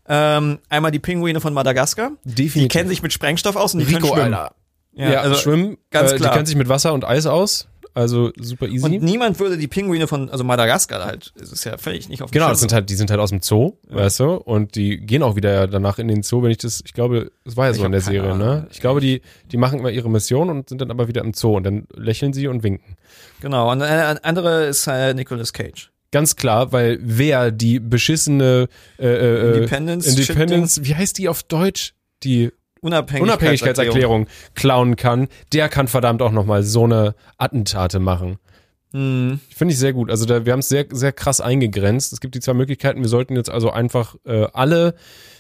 Ähm, einmal die Pinguine von Madagaskar. Definitiv. Die kennen sich mit Sprengstoff aus und die können Rico, schwimmen. Alter. Ja, Ja, also schwimmen. ganz äh, klar. Die kennen sich mit Wasser und Eis aus. Also super easy. Und niemand würde die Pinguine von, also Madagaskar halt, es ist ja völlig nicht auf dem Genau, das sind halt, die sind halt aus dem Zoo, weißt du, und die gehen auch wieder danach in den Zoo, wenn ich das, ich glaube, es war ja Ich so in der Serie, Ahnung. ne? Ich glaube, die, die machen immer ihre Mission und sind dann aber wieder im Zoo und dann lächeln sie und winken. Genau, und eine andere ist äh, Nicolas Cage. Ganz klar, weil wer die beschissene äh, äh, Independence- Independence, wie heißt die auf Deutsch? Die Unabhängigkeitserklärung. Unabhängigkeitserklärung klauen kann, der kann verdammt auch nochmal so eine Attentate machen. Hm. Finde ich sehr gut. Also da, wir haben es sehr, sehr krass eingegrenzt. Es gibt die zwei Möglichkeiten. Wir sollten jetzt also einfach äh, alle,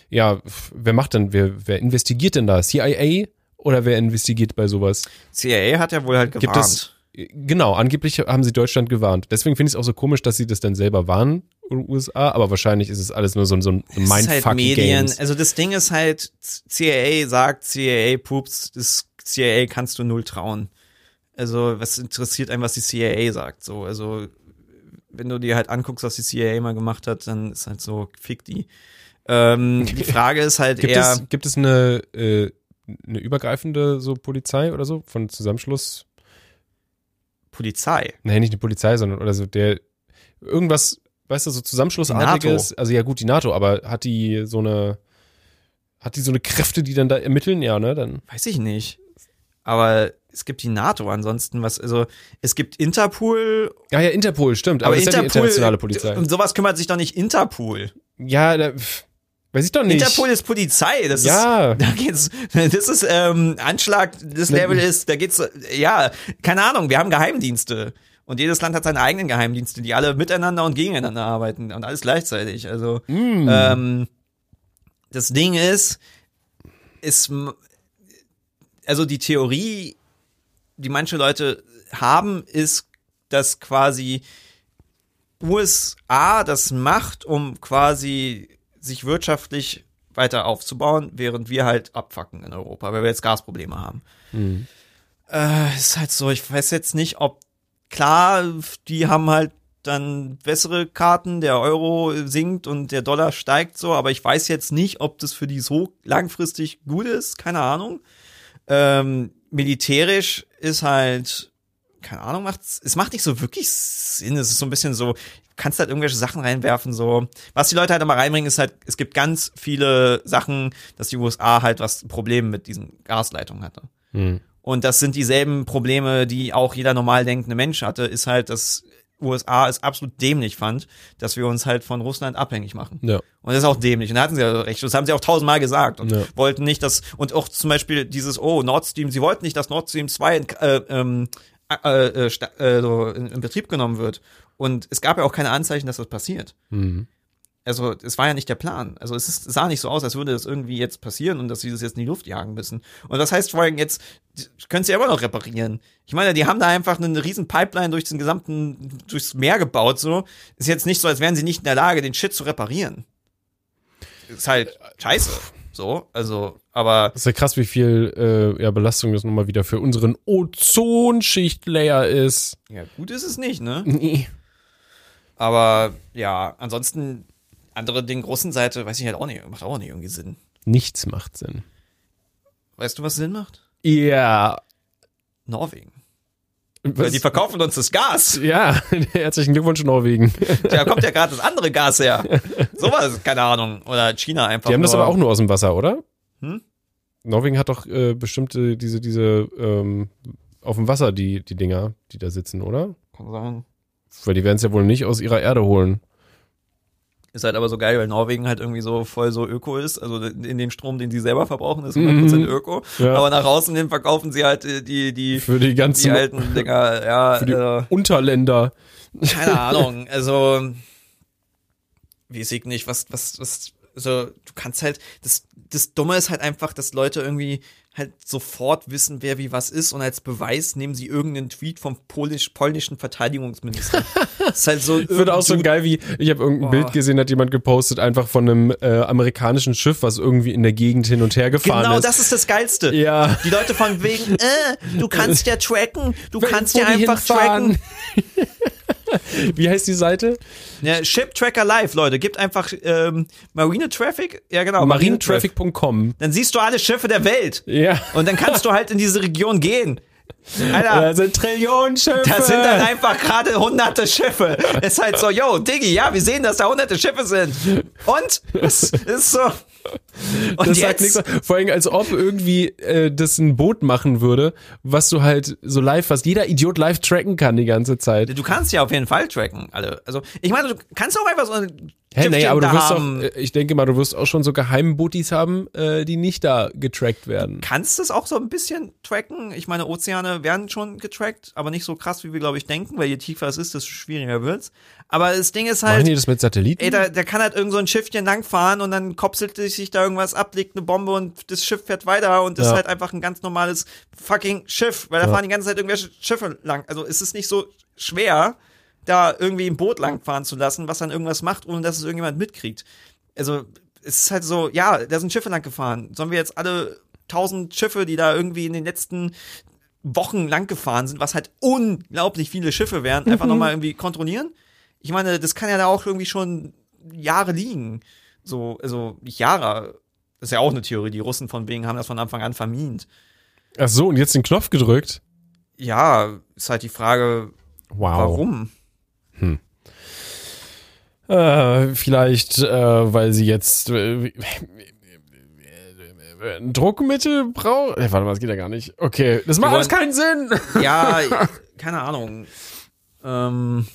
ja, wer macht denn, wer, wer investigiert denn da? CIA oder wer investigiert bei sowas? CIA hat ja wohl halt gewarnt. Gibt es, genau, angeblich haben sie Deutschland gewarnt. Deswegen finde ich es auch so komisch, dass sie das dann selber waren, USA, aber wahrscheinlich ist es alles nur so, ein- so ein Es ist halt Medien. Also das Ding ist halt, CIA sagt, CIA pups, das CIA kannst du null trauen. Also was interessiert einen, was die CIA sagt? So, also wenn du dir halt anguckst, was die CIA mal gemacht hat, dann ist halt so, fick die. Ähm, die Frage ist halt Gibt eher, es, gibt es eine, äh, eine übergreifende so Polizei oder so von Zusammenschluss? Polizei. Nee, nicht eine Polizei, sondern oder so der irgendwas, weißt du, so Zusammenschlussartiges. Also ja gut, die NATO, aber hat die so eine hat die so eine Kräfte, die dann da ermitteln? Ja, ne? Dann Weiß ich nicht. Aber es gibt die NATO ansonsten, was, also es gibt Interpol, ja, ja, Interpol, stimmt. Aber, aber ist ja die Interpol, internationale Polizei. um sowas kümmert sich doch nicht Interpol. Ja, da, pff, weiß ich doch nicht. Interpol ist Polizei, das Ja. ist, da geht's, das ist, ähm, Anschlag, das Level ist, da geht's, ja, keine Ahnung, wir haben Geheimdienste. Und jedes Land hat seine eigenen Geheimdienste, die alle miteinander und gegeneinander arbeiten und alles gleichzeitig. Also, Mm. ähm, das Ding ist, ist, also die Theorie, die manche Leute haben, ist, dass quasi USA das macht, um quasi sich wirtschaftlich weiter aufzubauen, während wir halt abfacken in Europa, weil wir jetzt Gasprobleme haben. Hm. Äh, ist halt so, ich weiß jetzt nicht, ob klar, die haben halt dann bessere Karten, der Euro sinkt und der Dollar steigt so, aber ich weiß jetzt nicht, ob das für die so langfristig gut ist, keine Ahnung. Ähm, militärisch ist halt, keine Ahnung, macht's, es macht nicht so wirklich Sinn, es ist so ein bisschen so, kannst halt irgendwelche Sachen reinwerfen, so. Was die Leute halt immer reinbringen, ist halt, es gibt ganz viele Sachen, dass die USA halt was Probleme mit diesen Gasleitungen hatte. Hm. Und das sind dieselben Probleme, die auch jeder normal denkende Mensch hatte, ist halt, dass USA es absolut dämlich fand, dass wir uns halt von Russland abhängig machen. Ja. Und das ist auch dämlich. Und da hatten sie ja recht. Das haben sie auch tausendmal gesagt. Und Ja. wollten nicht, dass, und auch zum Beispiel dieses, oh, Nord Stream, sie wollten nicht, dass Nord Stream 2 in, äh, ähm, äh, äh, äh, so in, in Betrieb genommen wird. Und es gab ja auch keine Anzeichen, dass das passiert. Hm. Also, es war ja nicht der Plan. Also, es ist, sah nicht so aus, als würde das irgendwie jetzt passieren und dass sie das jetzt in die Luft jagen müssen. Und das heißt vor allem jetzt, können sie ja immer noch reparieren. Ich meine, die haben da einfach eine riesen Pipeline durch den gesamten, durchs Meer gebaut, so. Ist jetzt nicht so, als wären sie nicht in der Lage, den Shit zu reparieren. Ist halt scheiße. So, also, aber Das ist ja krass, wie viel äh, ja, Belastung das nochmal wieder für unseren Ozonschicht-Layer ist. ja, gut ist es nicht, ne? Nee. Aber ja, ansonsten andere den großen Seite, weiß ich halt auch nicht, macht auch nicht irgendwie Sinn. Nichts macht Sinn. Weißt du, was Sinn macht? Ja. Norwegen. Weil Was? die verkaufen uns das Gas. Ja, herzlichen Glückwunsch, Norwegen. Da kommt ja gerade das andere Gas her. Sowas, keine Ahnung. Oder China einfach. Die haben das nur. aber auch nur aus dem Wasser, oder? Hm? Norwegen hat doch äh, bestimmte, diese, diese, ähm, auf dem Wasser, die, die Dinger, die da sitzen, oder? Kann sein. Weil die werden es ja wohl nicht aus ihrer Erde holen. Ist halt aber so geil, weil Norwegen halt irgendwie so voll so öko ist. Also in dem Strom, den sie selber verbrauchen, ist 100% Mhm. öko. Ja. Aber nach außen hin verkaufen sie halt äh, die, die, Für die die ganzen, alten Dinger. Ja, für die äh, Unterländer. keine Ahnung. Also, weiß ich nicht, was, was, was, also, du kannst halt, das, das Dumme ist halt einfach, dass Leute irgendwie halt sofort wissen, wer wie was ist und als Beweis nehmen sie irgendeinen Tweet vom polisch, polnischen Verteidigungsminister. das ist halt so, Ich finde auch so geil, wie ich habe irgendein Boah. Bild gesehen, hat jemand gepostet, einfach von einem äh, amerikanischen Schiff, was irgendwie in der Gegend hin und her gefahren Genau, ist. das ist das Geilste. Ja. Die Leute von wegen, äh, du kannst ja tracken, du kannst Wo ja einfach tracken. Wie heißt die Seite? Ja, Ship Tracker Live, Leute, gibt einfach ähm, Marine Traffic, ja genau, Marinetraffic.com. Dann siehst du alle Schiffe der Welt Ja. und dann kannst du halt in diese Region gehen. Alter, Da sind Trillionen Schiffe. da sind dann einfach gerade hunderte Schiffe. Ist halt so, yo, Diggi, ja, wir sehen, dass da hunderte Schiffe sind. Und? Es ist so. Und das jetzt, nichts. Vor allem, als ob irgendwie äh, das ein Boot machen würde, was du halt so live, was jeder Idiot live tracken kann die ganze Zeit. du kannst ja auf jeden Fall tracken, alle. Also, ich meine, du kannst auch einfach so ein Hä, nee, Schiffchen aber du wirst haben. auch, äh, ich denke mal, du wirst auch schon so Geheimbooties haben, äh, die nicht da getrackt werden. kannst es auch so ein bisschen tracken. Ich meine, Ozeane werden schon getrackt, aber nicht so krass, wie wir, glaube ich, denken, weil je tiefer es ist, desto schwieriger wird's. Aber das Ding ist Machen halt, die das mit Satelliten? ey, da, da kann halt irgend so ein Schiffchen langfahren und dann kopselt sich da irgendwas ab, legt eine Bombe und das Schiff fährt weiter und das Ja. ist halt einfach ein ganz normales fucking Schiff, weil da Ja. fahren die ganze Zeit irgendwelche Schiffe lang. Also es ist nicht so schwer, da irgendwie ein Boot langfahren zu lassen, was dann irgendwas macht, ohne dass es irgendjemand mitkriegt. Also es ist halt so, ja, da sind Schiffe lang gefahren. Sollen wir jetzt alle tausend Schiffe, die da irgendwie in den letzten Wochen lang gefahren sind, was halt unglaublich viele Schiffe wären, einfach nochmal irgendwie kontrollieren? Ich meine, das kann ja da auch irgendwie schon Jahre liegen. So, also nicht Jahre. Das ist ja auch eine Theorie. Die Russen von wegen haben das von Anfang an vermint. Ach so, und jetzt den Knopf gedrückt? Ja, ist halt die Frage, Wow. warum? Äh, vielleicht, äh, weil sie jetzt äh, ein Druckmittel braucht. Äh, warte mal, das geht ja gar nicht. Okay, das macht alles keinen Sinn. Ja, keine Ahnung. Ähm,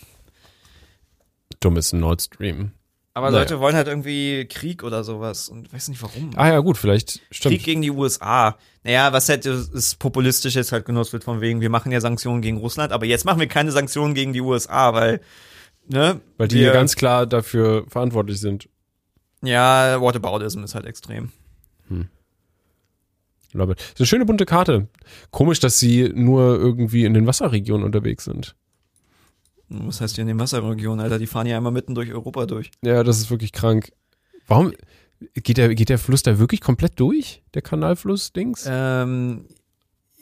Dummes Nord Stream. Aber Naja. Leute wollen halt irgendwie Krieg oder sowas und weiß nicht warum. Ah ja, gut, vielleicht stimmt. Krieg gegen die USA. Naja, was halt ist, ist populistisch jetzt halt genutzt wird von wegen, wir machen ja Sanktionen gegen Russland, aber jetzt machen wir keine Sanktionen gegen die USA, weil, ne? Weil die ja ganz klar dafür verantwortlich sind. Ja, Whataboutism ist halt extrem. Love it. So eine schöne bunte Karte. Komisch, dass sie nur irgendwie in den Wasserregionen unterwegs sind. Was heißt hier in den Wasserregionen, Alter? Die fahren ja immer mitten durch Europa durch. Ja, das ist wirklich krank. Warum geht der, geht der Fluss da wirklich komplett durch? Der Kanalfluss-Dings? Ähm,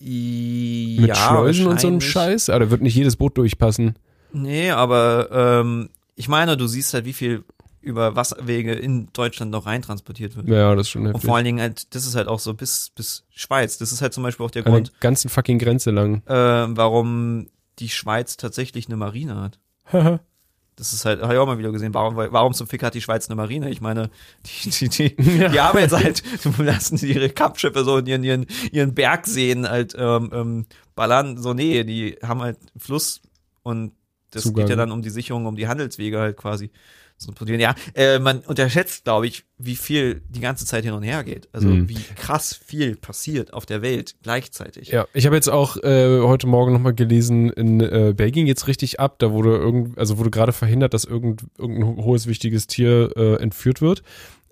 i- Mit ja, Schleusen und so einem. Scheiß? Ah, da wird nicht jedes Boot durchpassen. Nee, aber ähm, ich meine, du siehst halt, wie viel über Wasserwege in Deutschland noch reintransportiert wird. Ja, das ist schon Und heftig. vor allen Dingen halt, das ist halt auch so bis, bis Schweiz. Das ist halt zum Beispiel auch der An Grund, der ganzen fucking Grenze lang. äh, warum die Schweiz tatsächlich eine Marine hat. Das ist halt, habe ich auch mal wieder gesehen, warum, warum zum Fick hat die Schweiz eine Marine? Ich meine, die, die, die, die haben jetzt halt, lassen die ihre Kampfschiffe so in ihren, ihren, ihren Bergseen halt ähm, ähm, ballern. So, nee, die haben halt Fluss und das Zugang. geht ja dann um die Sicherung, um die Handelswege halt quasi. So, ja, äh, man unterschätzt, glaube ich, wie viel die ganze Zeit hin und her geht. Also Mhm. wie krass viel passiert auf der Welt gleichzeitig. Ja, ich habe jetzt auch äh, heute Morgen nochmal gelesen, in äh, Belgien geht's richtig ab. Da wurde irgend, also wurde gerade verhindert, dass irgend, irgendein hohes wichtiges Tier äh, entführt wird.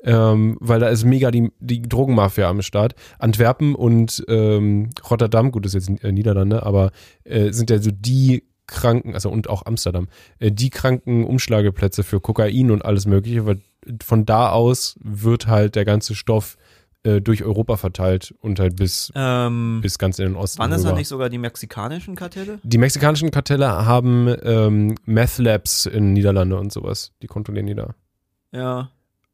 Ähm, weil da ist mega die, die Drogenmafia am Start. Antwerpen und ähm, Rotterdam, gut, das ist jetzt äh, Niederlande, aber äh, sind ja so die kranken, also und auch Amsterdam, äh, die kranken Umschlageplätze für Kokain und alles mögliche, weil von da aus wird halt der ganze Stoff äh, durch Europa verteilt und halt bis, Ähm, bis ganz in den Osten. waren das rüber. dann nicht sogar die mexikanischen Kartelle? Die mexikanischen Kartelle haben ähm, Meth Labs in Niederlande und sowas. Die kontrollieren die da. Ja.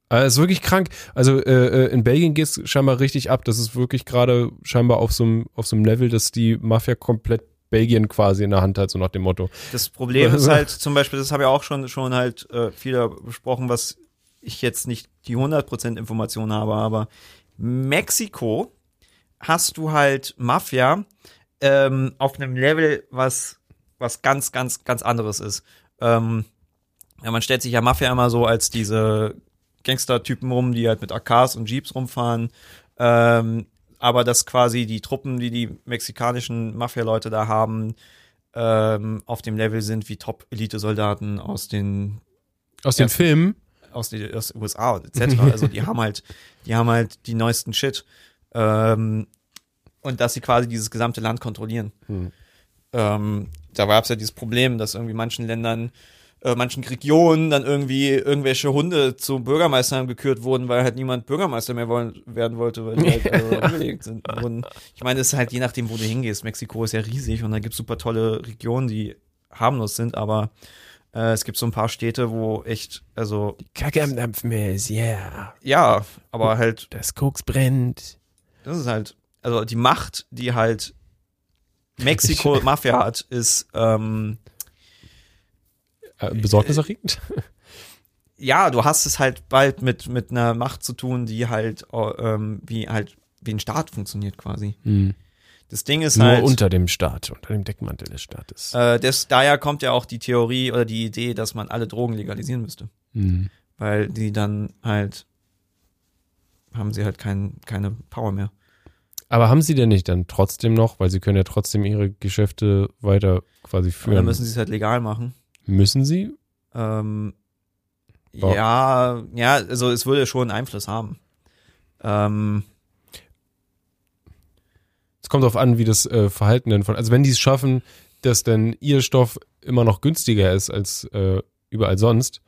Also ist wirklich krank. Also äh, in Belgien geht es scheinbar richtig ab. Das ist wirklich gerade scheinbar auf so einem auf so einem Level, dass die Mafia komplett Belgien quasi in der Hand hat, so nach dem Motto. Das Problem ist halt zum Beispiel, das habe ich auch schon, schon halt äh, viele besprochen, was ich jetzt nicht die 100% Information habe, aber Mexiko hast du halt Mafia ähm, auf einem Level, was, was ganz, ganz, ganz anderes ist. Ähm, ja, man stellt sich ja Mafia immer so als diese Gangster-Typen rum, die halt mit AKs und Jeeps rumfahren. Ähm, aber dass quasi die Truppen, die die mexikanischen Mafia-Leute da haben, ähm, auf dem Level sind wie Top-Elite-Soldaten aus den Aus den. Filmen. aus den aus den USA und etc. Also die haben halt, die haben halt die neuesten Shit. Ähm, und dass sie quasi dieses gesamte Land kontrollieren. Hm. Ähm, da gab es ja dieses Problem, dass irgendwie manchen Ländern, äh, manchen Regionen dann irgendwie irgendwelche Hunde zu Bürgermeistern gekürt wurden, weil halt niemand Bürgermeister mehr wollen, werden wollte, weil die halt also umgelegt sind. wurden. Ich meine, es ist halt je nachdem, wo du hingehst. Mexiko ist ja riesig und da gibt es super tolle Regionen, die harmlos sind, aber äh, es gibt so ein paar Städte, wo echt, also Kacke am Dampfen ist, yeah. ja, aber halt Das Koks brennt. Das ist halt, also die Macht, die halt Mexiko Mafia hat, ist, ähm, Äh, besorgniserregend. ja, du hast es halt bald mit, mit einer Macht zu tun, die halt, äh, ähm, wie halt, wie ein Staat funktioniert quasi. Hm. Das Ding ist Nur halt, unter dem Staat, unter dem Deckmantel des Staates. äh, das, daher kommt ja auch die Theorie oder die Idee, dass man alle Drogen legalisieren müsste. Hm. Weil die dann halt, haben sie halt kein, keine Power mehr. Aber haben sie denn nicht dann trotzdem noch, weil sie können ja trotzdem ihre Geschäfte weiter quasi Und führen. dann müssen sie es halt legal machen. Müssen sie? Ähm, Wow. Ja, ja, also es würde schon Einfluss haben. Ähm, Es kommt darauf an, wie das äh, Verhalten denn von, also wenn die es schaffen, dass dann ihr Stoff immer noch günstiger ist als äh, überall sonst,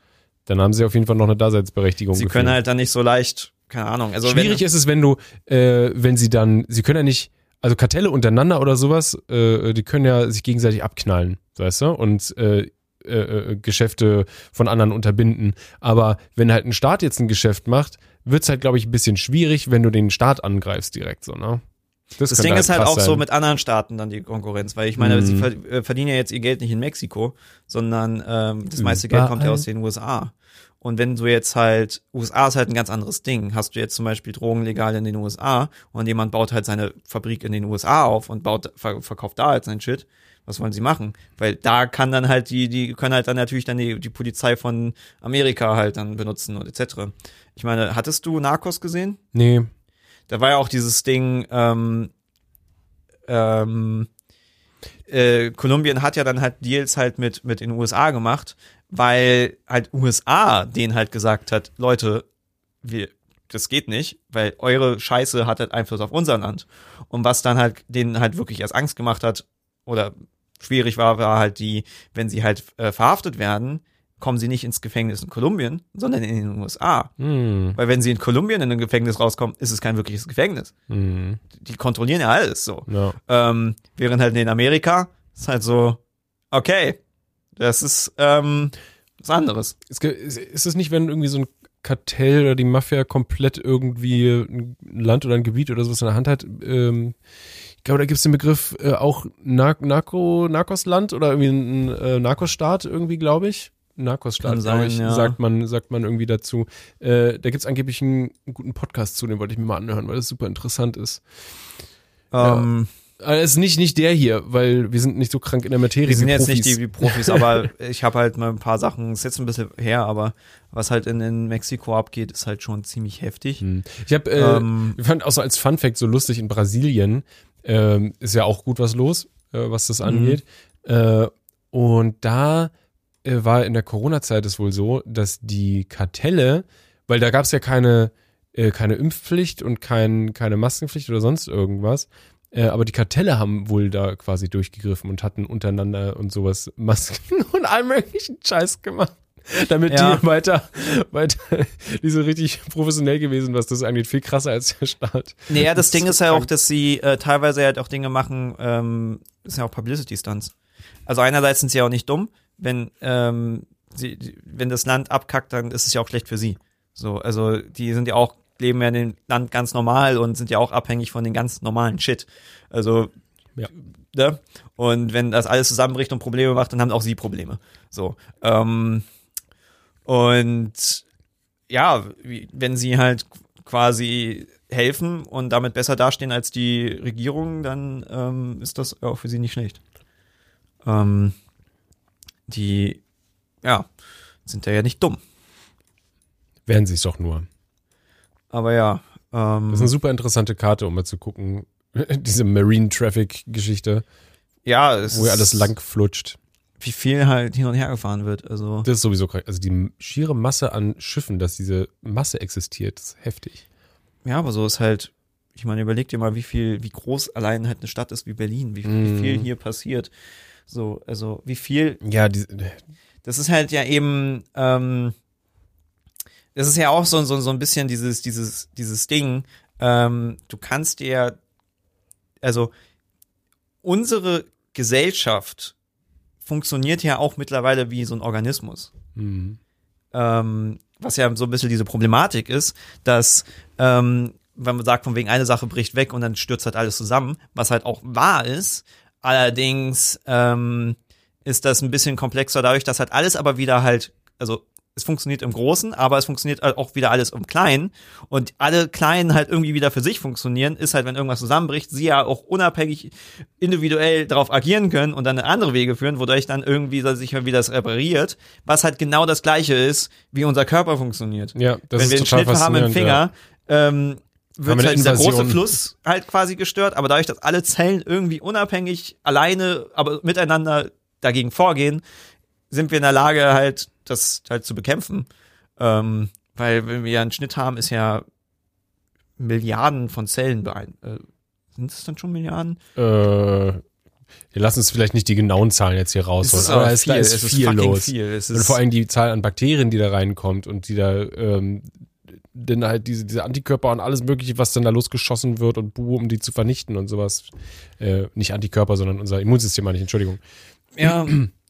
dann haben sie auf jeden Fall noch eine Daseinsberechtigung. sie gefühlt. können halt dann nicht so leicht, keine Ahnung. Also Schwierig wenn, ist es, wenn du, äh, wenn sie dann, sie können ja nicht, also Kartelle untereinander oder sowas, äh, die können ja sich gegenseitig abknallen, weißt du, und äh, äh, äh, Geschäfte von anderen unterbinden. Aber wenn halt ein Staat jetzt ein Geschäft macht, wird's halt, glaube ich, ein bisschen schwierig, wenn du den Staat angreifst direkt so, ne? Das könnte Ding ist halt auch so sein. mit anderen Staaten dann die Konkurrenz, weil ich meine, Mhm. sie ver äh, verdienen ja jetzt ihr Geld nicht in Mexiko, sondern ähm, das meiste Geld kommt ja Überall. aus den USA. Und wenn du jetzt halt, USA ist halt ein ganz anderes Ding. Hast du jetzt zum Beispiel Drogen legal in den USA und jemand baut halt seine Fabrik in den USA auf und baut, ver verkauft da halt sein Shit, was wollen sie machen? Weil da kann dann halt die, die können halt dann natürlich dann die, die Polizei von Amerika halt dann benutzen und etc. Ich meine, hattest du Narcos gesehen? Nee. Da war ja auch dieses Ding, ähm, ähm, äh, Kolumbien hat ja dann halt Deals halt mit, mit den USA gemacht, weil halt USA denen halt gesagt hat, Leute, wir, das geht nicht, weil eure Scheiße hat halt Einfluss auf unser Land. Und was dann halt denen halt wirklich erst Angst gemacht hat oder schwierig war, war halt die, wenn sie halt äh, verhaftet werden, kommen sie nicht ins Gefängnis in Kolumbien, sondern in den USA. Hm. Weil wenn sie in Kolumbien in ein Gefängnis rauskommen, ist es kein wirkliches Gefängnis. Hm. Die kontrollieren ja alles so. Ja. Ähm, während halt in Amerika ist halt so, okay, das ist ähm, was anderes. Ist es nicht, wenn irgendwie so ein Kartell oder die Mafia komplett irgendwie ein Land oder ein Gebiet oder sowas in der Hand hat? Ähm, ich glaube, da gibt es den Begriff äh, auch Nar Narco, Narcosland oder irgendwie ein äh, Narcosstaat irgendwie, glaube ich. Narcosstaat, glaube ich, ja. sagt man, sagt man irgendwie dazu. Äh, da gibt es angeblich einen, einen guten Podcast zu, den wollte ich mir mal anhören, weil das super interessant ist. Ja. Ähm, Aber es ist nicht, nicht der hier, weil wir sind nicht so krank in der Materie. wir sind jetzt Profis. nicht die wie Profis, aber ich habe halt mal ein paar Sachen, ist jetzt ein bisschen her, aber was halt in, in Mexiko abgeht, ist halt schon ziemlich heftig. Hm. Ich habe äh, Ähm, Ich fand auch so als Fun Fact so lustig, in Brasilien ähm, ist ja auch gut was los, äh, was das angeht. Äh, und da äh, war in der Corona-Zeit es wohl so, dass die Kartelle, weil da gab es ja keine, äh, keine Impfpflicht und kein, keine Maskenpflicht oder sonst irgendwas, äh, aber die Kartelle haben wohl da quasi durchgegriffen und hatten untereinander und sowas Masken und all möglichen Scheiß gemacht. damit Ja. die weiter, weiter, die sind richtig professionell gewesen, was das angeht, viel krasser als der Staat. Naja, das Das Ding ist ist so ja auch, krank. dass sie äh, teilweise halt auch Dinge machen, ähm, das sind ja auch Publicity-Stunts. Also einerseits sind sie ja auch nicht dumm, wenn, ähm, sie, wenn das Land abkackt, dann ist es ja auch schlecht für sie. So, also die sind ja auch, leben ja in dem Land ganz normal und sind ja auch abhängig von den ganz normalen Shit. Also, Ja. ne? Und wenn das alles zusammenbricht und Probleme macht, dann haben auch sie Probleme. So. Ähm, und ja, wenn sie halt quasi helfen und damit besser dastehen als die Regierung, dann ähm, ist das auch für sie nicht schlecht. Ähm, die, ja, sind ja nicht dumm. Werden sie es doch nur. Aber ja, ähm, Das ist eine super interessante Karte, um mal zu gucken. Diese Marine Traffic Geschichte, ja, es wo ja alles lang flutscht. Wie viel halt hin und her gefahren wird. Also Das ist sowieso krank. Also die schiere Masse an Schiffen, dass diese Masse existiert, ist heftig. ja, aber so ist halt. Ich meine, überleg dir mal, wie viel, wie groß allein halt eine Stadt ist wie Berlin, wie, wie Mhm. viel hier passiert. So, also wie viel Ja, die, das ist halt ja eben, ähm, das ist ja auch so, so, so ein bisschen dieses, dieses, dieses Ding, ähm, du kannst dir, also unsere Gesellschaft funktioniert ja auch mittlerweile wie so ein Organismus. hm. Ähm, was ja so ein bisschen diese Problematik ist, dass ähm, wenn man sagt, von wegen eine Sache bricht weg und dann stürzt halt alles zusammen, was halt auch wahr ist. Allerdings ähm, ist das ein bisschen komplexer dadurch, dass halt alles aber wieder halt, also es funktioniert im Großen, aber es funktioniert halt auch wieder alles im Kleinen. Und alle Kleinen halt irgendwie wieder für sich funktionieren, ist halt, wenn irgendwas zusammenbricht, sie ja auch unabhängig individuell darauf agieren können und dann andere Wege führen, wodurch dann irgendwie sich wieder das repariert, was halt genau das gleiche ist, wie unser Körper funktioniert. ja, das wenn wir einen Schnitt haben im Finger, ähm, Haben wir wird halt dieser große. Fluss halt quasi gestört, aber dadurch, dass alle Zellen irgendwie unabhängig, alleine, aber miteinander dagegen vorgehen, sind wir in der Lage, halt das halt zu bekämpfen. Ähm, weil wenn wir ja einen Schnitt haben, ist ja Milliarden von Zellen beein äh, sind es dann schon Milliarden? Äh, wir lassen uns vielleicht nicht die genauen Zahlen jetzt hier rausholen, Es ist aber aber es, da viel, ist es ist viel los. viel. Und vor allem die Zahl an Bakterien, die da reinkommt und die da, ähm, dann halt diese, diese Antikörper und alles mögliche, was dann da losgeschossen wird und buh, um die zu vernichten und sowas. Äh, nicht Antikörper, sondern unser Immunsystem, meine ich, Entschuldigung. ja,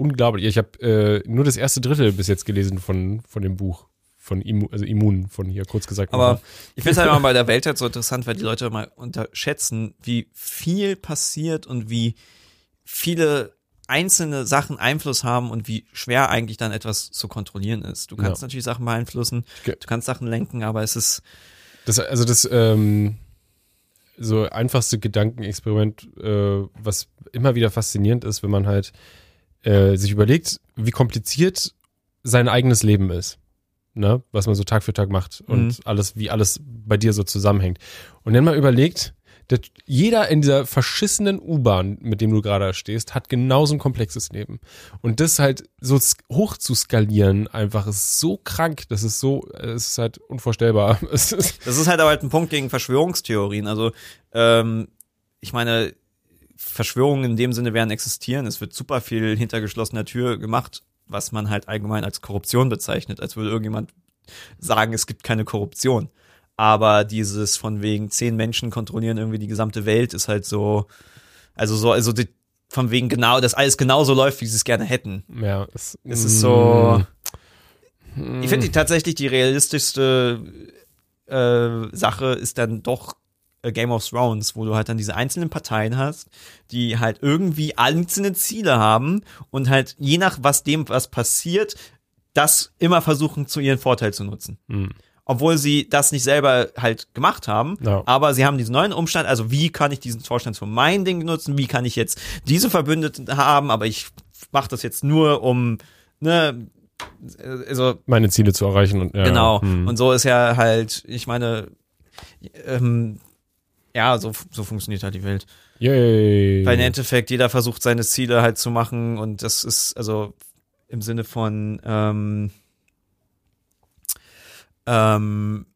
Unglaublich. Ich habe äh, nur das erste Drittel bis jetzt gelesen von, von dem Buch. Von Immu also Immun, von hier kurz gesagt. Aber ich finde es halt immer bei der Welt halt so interessant, weil die Leute mal unterschätzen, wie viel passiert und wie viele einzelne Sachen Einfluss haben und wie schwer eigentlich dann etwas zu kontrollieren ist. Du kannst Ja. natürlich Sachen beeinflussen, du kannst Sachen lenken, aber es ist, Das, also das ähm, so einfachste Gedankenexperiment, äh, was immer wieder faszinierend ist, wenn man halt äh, sich überlegt, wie kompliziert sein eigenes Leben ist. Ne? Was man so Tag für Tag macht und Mhm. alles, wie alles bei dir so zusammenhängt. Und dann mal überlegt, der, jeder in dieser verschissenen U-Bahn, mit dem du gerade stehst, hat genauso ein komplexes Leben. Und das halt so hoch zu skalieren, einfach ist so krank, das ist so, es ist halt unvorstellbar. Das ist halt aber halt ein Punkt gegen Verschwörungstheorien. Also, ähm, ich meine, Verschwörungen in dem Sinne werden existieren. Es wird super viel hinter geschlossener Tür gemacht, was man halt allgemein als Korruption bezeichnet, als würde irgendjemand sagen, es gibt keine Korruption. Aber dieses von wegen zehn Menschen kontrollieren irgendwie die gesamte Welt ist halt so, also so, also die, von wegen genau, dass alles genauso läuft, wie sie es gerne hätten. ja, es, Es ist so. Mm. Ich finde tatsächlich die realistischste äh, Sache ist dann doch Game of Thrones, wo du halt dann diese einzelnen Parteien hast, die halt irgendwie einzelne Ziele haben und halt je nach was dem was passiert, das immer versuchen zu ihren Vorteil zu nutzen. Mm. Obwohl sie das nicht selber halt gemacht haben, Ja. aber sie haben diesen neuen Umstand, also wie kann ich diesen Vorstand für mein Ding nutzen, wie kann ich jetzt diese Verbündeten haben, aber ich mache das jetzt nur um, ne, also meine Ziele zu erreichen und ja, Genau. hm. Und so ist ja halt, ich meine, ähm, ja, so, so funktioniert halt die Welt. Yay. Weil im Endeffekt jeder versucht seine Ziele halt zu machen und das ist also im Sinne von ähm, ähm,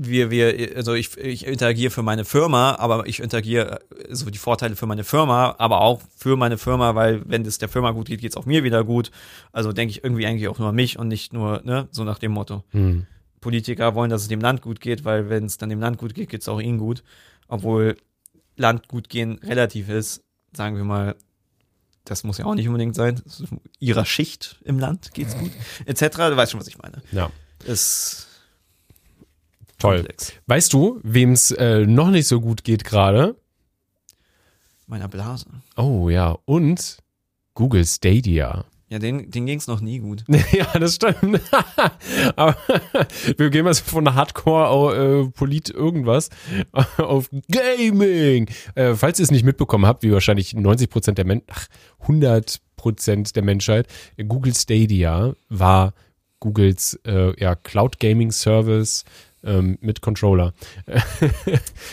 wir, wir, also ich, ich interagiere für meine Firma, aber ich interagiere äh, so die Vorteile für meine Firma, aber auch für meine Firma, weil wenn es der Firma gut geht, geht es auch mir wieder gut. Also denke ich irgendwie eigentlich auch nur an mich und nicht nur, ne, so nach dem Motto. Hm. Politiker wollen, dass es dem Land gut geht, weil wenn es dann dem Land gut geht, geht es auch ihnen gut. Obwohl Land gut gehen relativ ist, sagen wir mal, das muss ja auch nicht unbedingt sein. Ihrer Schicht im Land geht's gut, etc. Du weißt schon, was ich meine. Ja. Ist Toll. komplex. Weißt du, wem es äh, noch nicht so gut geht gerade? Meiner Blase. Oh ja, und Google Stadia. Ja, den, den ging's noch nie gut. ja, das stimmt. Aber wir gehen mal so von Hardcore äh, Polit irgendwas auf Gaming. Äh, falls ihr es nicht mitbekommen habt, wie wahrscheinlich 90 Prozent der Men ach, 100 Prozent der Menschheit, Google Stadia war Googles äh, ja, Cloud Gaming Service ähm, mit Controller.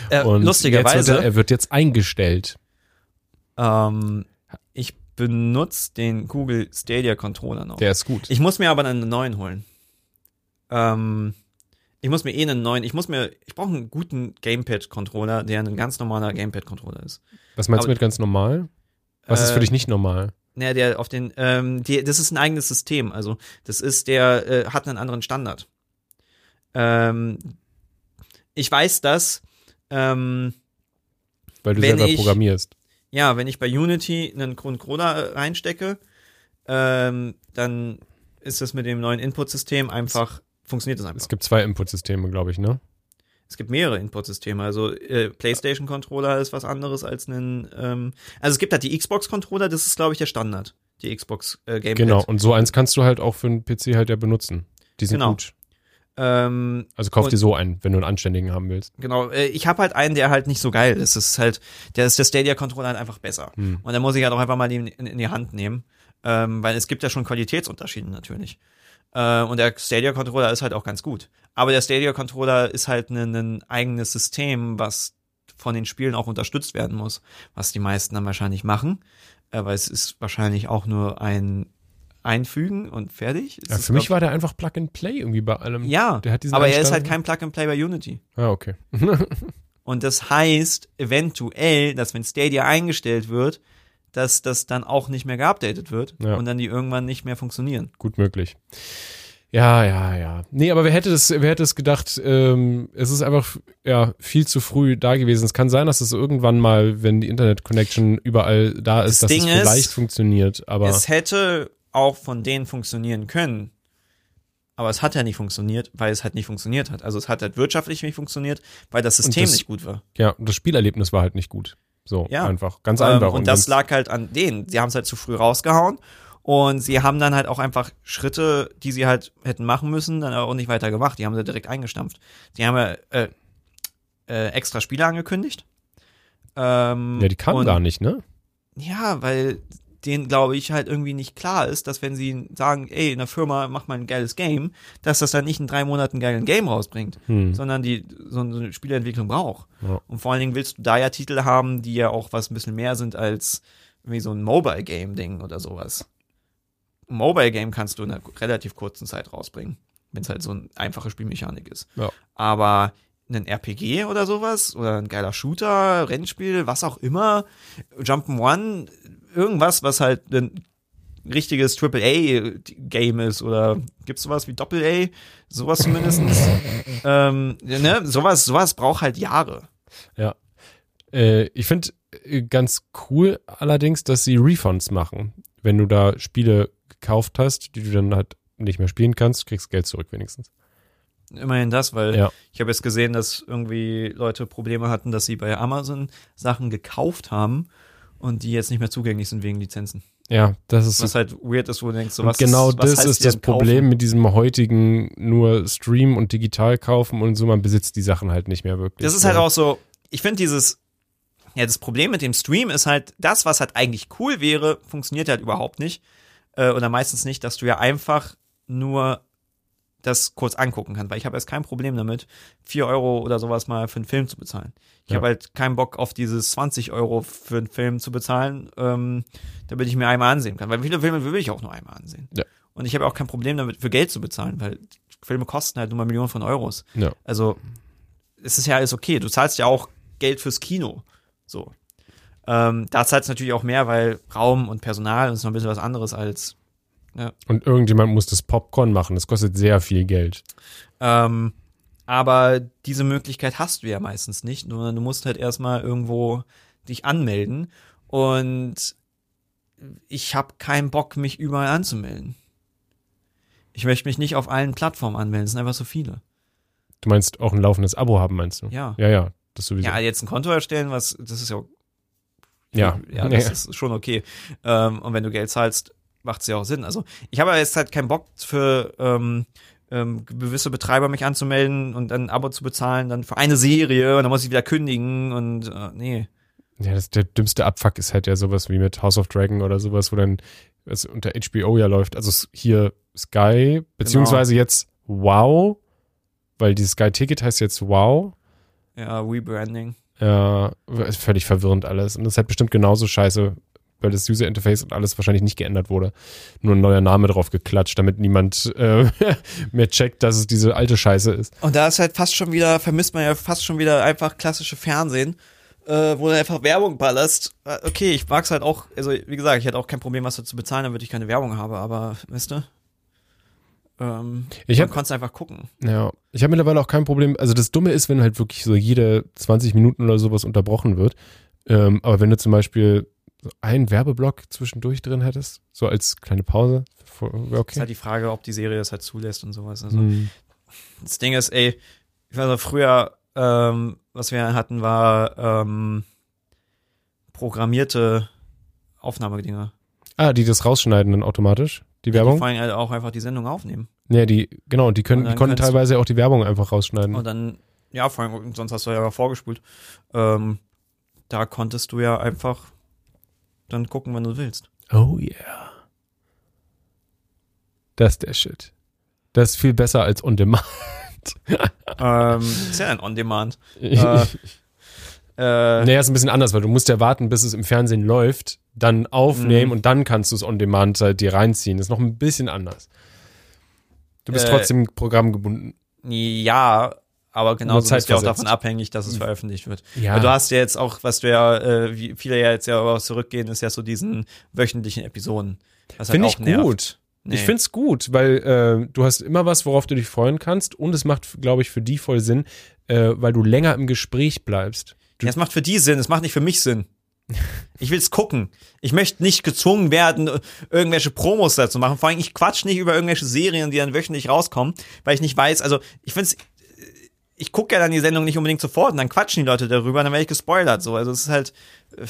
Äh, Und lustigerweise, wird er, er wird jetzt eingestellt. ähm, benutze den Google Stadia Controller noch. Der ist gut. Ich muss mir aber einen neuen holen. Ähm, ich muss mir eh einen neuen, ich muss mir, ich brauche einen guten Gamepad-Controller, der ein ganz normaler Gamepad-Controller ist. Was meinst du aber- mit ganz normal? Was ist für Äh, dich nicht normal? Naja, der auf den, ähm, die, das ist ein eigenes System. Also das ist, der äh, hat einen anderen Standard. Ähm, ich weiß das, ähm, Weil du selber ich- programmierst. Ja, wenn ich bei Unity einen Controller reinstecke, ähm, dann ist das mit dem neuen Input-System einfach, funktioniert das einfach. Es gibt zwei Inputsysteme, glaube ich, ne? Es gibt mehrere Input-Systeme. Also äh, PlayStation-Controller ist was anderes als ein. Ähm, also es gibt halt die Xbox-Controller, das ist, glaube ich, der Standard. Die Xbox äh, Gamepad. Genau. Und so eins kannst du halt auch für einen PC halt ja benutzen. Die sind Genau. gut. Ähm, Also kauf dir so einen, wenn du einen anständigen haben willst. genau. Äh, ich habe halt einen, der halt nicht so geil ist. Das ist halt, der ist der Stadia-Controller halt einfach besser. Hm. Und da muss ich halt auch einfach mal den in, in die Hand nehmen. Ähm, weil es gibt ja schon Qualitätsunterschiede natürlich. Äh, und der Stadia-Controller ist halt auch ganz gut. Aber der Stadia-Controller ist halt ein, ein eigenes System, was von den Spielen auch unterstützt werden muss, was die meisten dann wahrscheinlich machen. Äh, weil es ist wahrscheinlich auch nur ein Einfügen und fertig. Ja, ist, für mich war der einfach Plug and Play irgendwie bei allem. ja, aber er ist halt kein Plug-and-Play bei Unity. Ah, okay. Und das heißt eventuell, dass wenn Stadia eingestellt wird, dass das dann auch nicht mehr geupdatet wird Ja. und dann die irgendwann nicht mehr funktionieren. Gut möglich. Ja, ja, ja. Nee, aber wer hätte das, wer hätte es gedacht, ähm, es ist einfach ja viel zu früh da gewesen. Es kann sein, dass es irgendwann mal, wenn die Internet-Connection überall da ist, Das dass Ding es ist, vielleicht funktioniert. Aber Es hätte auch von denen funktionieren können. Aber es hat ja nicht funktioniert, weil es halt nicht funktioniert hat. Also es hat halt wirtschaftlich nicht funktioniert, weil das System das- nicht gut war. ja, das Spielerlebnis war halt nicht gut. So, Ja. einfach. Ganz Ähm, einfach. und das lag halt an denen. Sie haben es halt zu früh rausgehauen. Und sie haben dann halt auch einfach Schritte, die sie halt hätten machen müssen, dann auch nicht weiter gemacht. Die haben sie direkt eingestampft. Die haben ja äh, äh, extra Spiele angekündigt. Ähm, ja, die kamen und- gar nicht, ne? Ja, weil denen, glaube ich, halt irgendwie nicht klar ist, dass wenn sie sagen, ey, in der Firma mach mal ein geiles Game, dass das dann nicht in drei Monaten ein geilen Game rausbringt, Hm. sondern die so eine Spieleentwicklung braucht. Ja. Und vor allen Dingen willst du da ja Titel haben, die ja auch was ein bisschen mehr sind als wie so ein Mobile-Game-Ding oder sowas. Ein Mobile-Game kannst du in einer relativ kurzen Zeit rausbringen, wenn es halt so eine einfache Spielmechanik ist. Ja. Aber ein RPG oder sowas oder ein geiler Shooter, Rennspiel, was auch immer, Jump'n'One, irgendwas, was halt ein richtiges AAA-Game ist oder gibt's sowas wie Doppel-A, sowas zumindest. ähm, ne, sowas, sowas braucht halt Jahre. Ja. Äh, ich finde äh, ganz cool allerdings, dass sie Refunds machen. Wenn du da Spiele gekauft hast, die du dann halt nicht mehr spielen kannst, kriegst Geld zurück wenigstens. Immerhin das, weil Ja. ich habe jetzt gesehen, dass irgendwie Leute Probleme hatten, dass sie bei Amazon Sachen gekauft haben und die jetzt nicht mehr zugänglich sind wegen Lizenzen. Ja, das ist Was halt weird ist, wo du denkst, so was genau was das ist das kaufen? Problem mit diesem heutigen nur Stream und digital kaufen und so, man besitzt die Sachen halt nicht mehr wirklich. Das ist halt auch so, ich finde dieses, ja, das Problem mit dem Stream ist halt, das, was halt eigentlich cool wäre, funktioniert halt überhaupt nicht. Äh, oder meistens nicht, dass du ja einfach nur das kurz angucken kannst, weil ich habe jetzt kein Problem damit, 4 Euro oder sowas mal für einen Film zu bezahlen. Ich Ja. habe halt keinen Bock auf dieses 20 Euro für einen Film zu bezahlen, ähm, damit ich mir einmal ansehen kann. Weil viele Filme will ich auch nur einmal ansehen. Ja. Und ich habe auch kein Problem damit, für Geld zu bezahlen, weil Filme kosten halt nur mal Millionen von Euros. Ja. Also es ist ja alles okay. Du zahlst ja auch Geld fürs Kino. So. Ähm, da zahlst du natürlich auch mehr, weil Raum und Personal ist noch ein bisschen was anderes als. Und irgendjemand muss das Popcorn machen. Das kostet sehr viel Geld. Ähm, aber diese Möglichkeit hast du ja meistens nicht, nur du musst halt erstmal irgendwo dich anmelden. Und ich habe keinen Bock, mich überall anzumelden. Ich möchte mich nicht auf allen Plattformen anmelden, es sind einfach so viele. Du meinst auch ein laufendes Abo haben, meinst du? Ja. Ja, ja. Das sowieso. Ja, jetzt ein Konto erstellen, was, das ist ja, ja. ja, das ist schon okay. Ähm, und wenn du Geld zahlst, macht es ja auch Sinn. Also ich habe jetzt halt keinen Bock für ähm, ähm, gewisse Betreiber mich anzumelden und dann ein Abo zu bezahlen, dann für eine Serie und dann muss ich wieder kündigen und äh, nee. Ja, das, der dümmste Abfuck ist halt ja sowas wie mit House of Dragon oder sowas, wo dann es unter HBO ja läuft. Also hier Sky, beziehungsweise jetzt Wow, weil dieses Sky-Ticket heißt jetzt Wow. Ja, Rebranding. Ja, völlig verwirrend alles. Und das ist halt bestimmt genauso scheiße, weil das User-Interface und alles wahrscheinlich nicht geändert wurde. Nur ein neuer Name drauf geklatscht, damit niemand äh, mehr checkt, dass es diese alte Scheiße ist. Und da ist halt fast schon wieder, vermisst man ja fast schon wieder einfach klassische Fernsehen, äh, wo du einfach Werbung ballerst. Äh, Okay, ich mag's halt auch, also wie gesagt, ich hätte auch kein Problem, was dazu bezahlen, damit ich keine Werbung habe, aber weißt du? Ähm, Ich hab- konnte einfach gucken. Ja, ich habe mittlerweile auch kein Problem. Also das Dumme ist, wenn halt wirklich so jede 20 Minuten oder sowas unterbrochen wird. Ähm, aber wenn du zum Beispiel so einen Werbeblock zwischendurch drin hättest, so als kleine Pause, wäre Ist okay. halt die Frage, ob die Serie das halt zulässt und sowas. Also Hm. das Ding ist, ey, ich weiß noch früher, ähm, was wir hatten, war ähm, programmierte Aufnahmedinger. Ah, die das rausschneiden dann automatisch, die Die Werbung? vor allem halt auch einfach die Sendung aufnehmen. Ja, die, genau, die können, die konnten teilweise auch die Werbung einfach rausschneiden. Und dann, ja, vor allem, sonst hast du ja vorgespult. Ähm, da konntest du ja einfach dann gucken, wenn du willst. Oh yeah. Das ist der Shit. Das ist viel besser als On Demand. ähm, ist ja ein On-Demand. Äh, äh, Naja, ist ein bisschen anders, weil du musst ja warten, bis es im Fernsehen läuft, dann aufnehmen Mhm. und dann kannst du es on demand halt dir reinziehen. ist noch ein bisschen anders. Du bist Äh, trotzdem programmgebunden. Ja, aber genauso bist du ja auch davon abhängig, dass es veröffentlicht wird. Ja. Weil du hast ja jetzt auch, was du ja, äh, wie viele ja jetzt ja auch zurückgehen, ist ja so diesen wöchentlichen Episoden. Halt Finde auch ich nervt. gut. Nee. Ich finde es gut, weil äh, du hast immer was, worauf du dich freuen kannst und es macht, glaube ich, für die voll Sinn, äh, weil du länger im Gespräch bleibst. Ja, es macht für die Sinn, es macht nicht für mich Sinn. Ich will's gucken. Ich möchte nicht gezwungen werden, irgendwelche Promos dazu machen. Vor allem, ich quatsch nicht über irgendwelche Serien, die dann wöchentlich rauskommen, weil ich nicht weiß, also ich find's, ich gucke ja dann die Sendung nicht unbedingt sofort und dann quatschen die Leute darüber, dann werde ich gespoilert. So, also es ist halt, äh,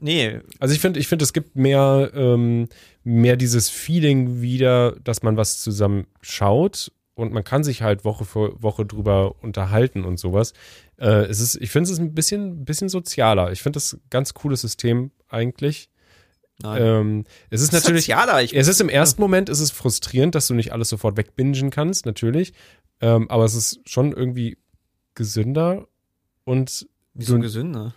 nee, Also ich finde, ich finde, es gibt mehr, ähm, mehr dieses Feeling wieder, dass man was zusammen schaut und man kann sich halt Woche für Woche drüber unterhalten und sowas. Äh, es ist, ich finde, es ist ein bisschen, bisschen sozialer. Ich finde das ein ganz cooles System eigentlich. Ähm, es ist natürlich, sozialer. Ich, es ist im ersten Moment ist es frustrierend, dass du nicht alles sofort wegbingen kannst, natürlich. Ähm, aber es ist schon irgendwie gesünder und wieso so- gesünder?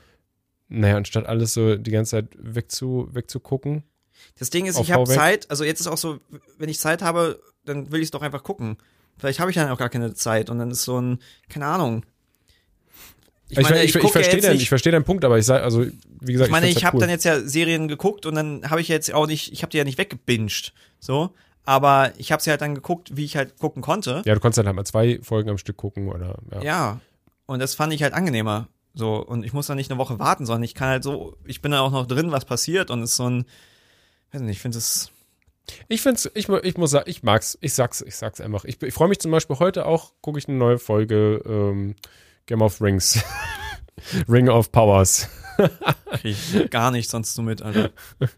naja, anstatt alles so die ganze Zeit wegzu, wegzugucken. Das Ding ist, ich habe. Zeit, also jetzt ist auch so, wenn ich Zeit habe, dann will ich es doch einfach gucken. Vielleicht habe ich dann auch gar keine Zeit und dann ist so ein, keine Ahnung. Ich, ich, ich, ich, ja verstehe deinen, ich verstehe deinen Punkt, aber ich sage, also wie gesagt, Ich meine, find's ich halt habe cool. dann jetzt ja Serien geguckt und dann habe ich jetzt auch nicht, ich habe die ja nicht weggebinged, so. Aber ich habe sie halt dann geguckt, wie ich halt gucken konnte. Ja, du konntest dann halt mal zwei Folgen am Stück gucken oder ja. Ja. Und das fand ich halt angenehmer. So. Und ich muss dann nicht eine Woche warten, sondern ich kann halt so, ich bin dann auch noch drin, was passiert und es ist so ein, weiß nicht, ich finde es, Ich find's, ich, ich muss sagen, ich mag's, ich sag's, ich sag's einfach. Ich, ich freue mich zum Beispiel heute auch, gucke ich eine neue Folge ähm, Game of Rings. Ring of Powers. krieg ich gar nicht sonst so mit, Alter.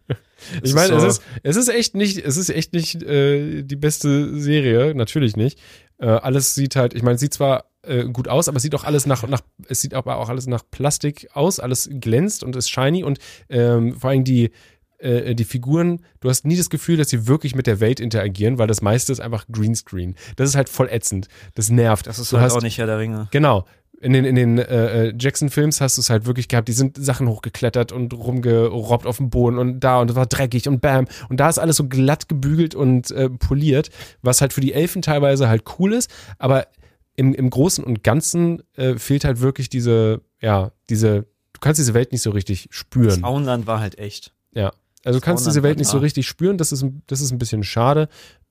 Ich meine, ist es so- ist, es ist echt nicht, es ist echt nicht äh, die beste Serie, natürlich nicht. Äh, alles sieht halt, ich meine, es sieht zwar äh, gut aus, aber es sieht auch alles nach, nach, es sieht aber auch alles nach Plastik aus, alles glänzt und ist shiny und ähm, vor allem die, äh, die Figuren, du hast nie das Gefühl, dass sie wirklich mit der Welt interagieren, weil das meiste ist einfach Greenscreen. Das ist halt voll ätzend. Das nervt. Das ist du halt hast, auch nicht Herr der Ringe. Genau. In den, in den äh, äh, Jackson-Films hast du es halt wirklich gehabt, die sind Sachen hochgeklettert und rumgerobbt auf dem Boden und da und es war dreckig und bam. Und da ist alles so glatt gebügelt und äh, poliert, was halt für die Elfen teilweise halt cool ist, aber im, im Großen und Ganzen äh, fehlt halt wirklich diese, ja, diese, du kannst diese Welt nicht so richtig spüren. Auenland war halt echt. Ja. Also du kannst diese Welt nicht so richtig spüren, das ist, das ist ein bisschen schade.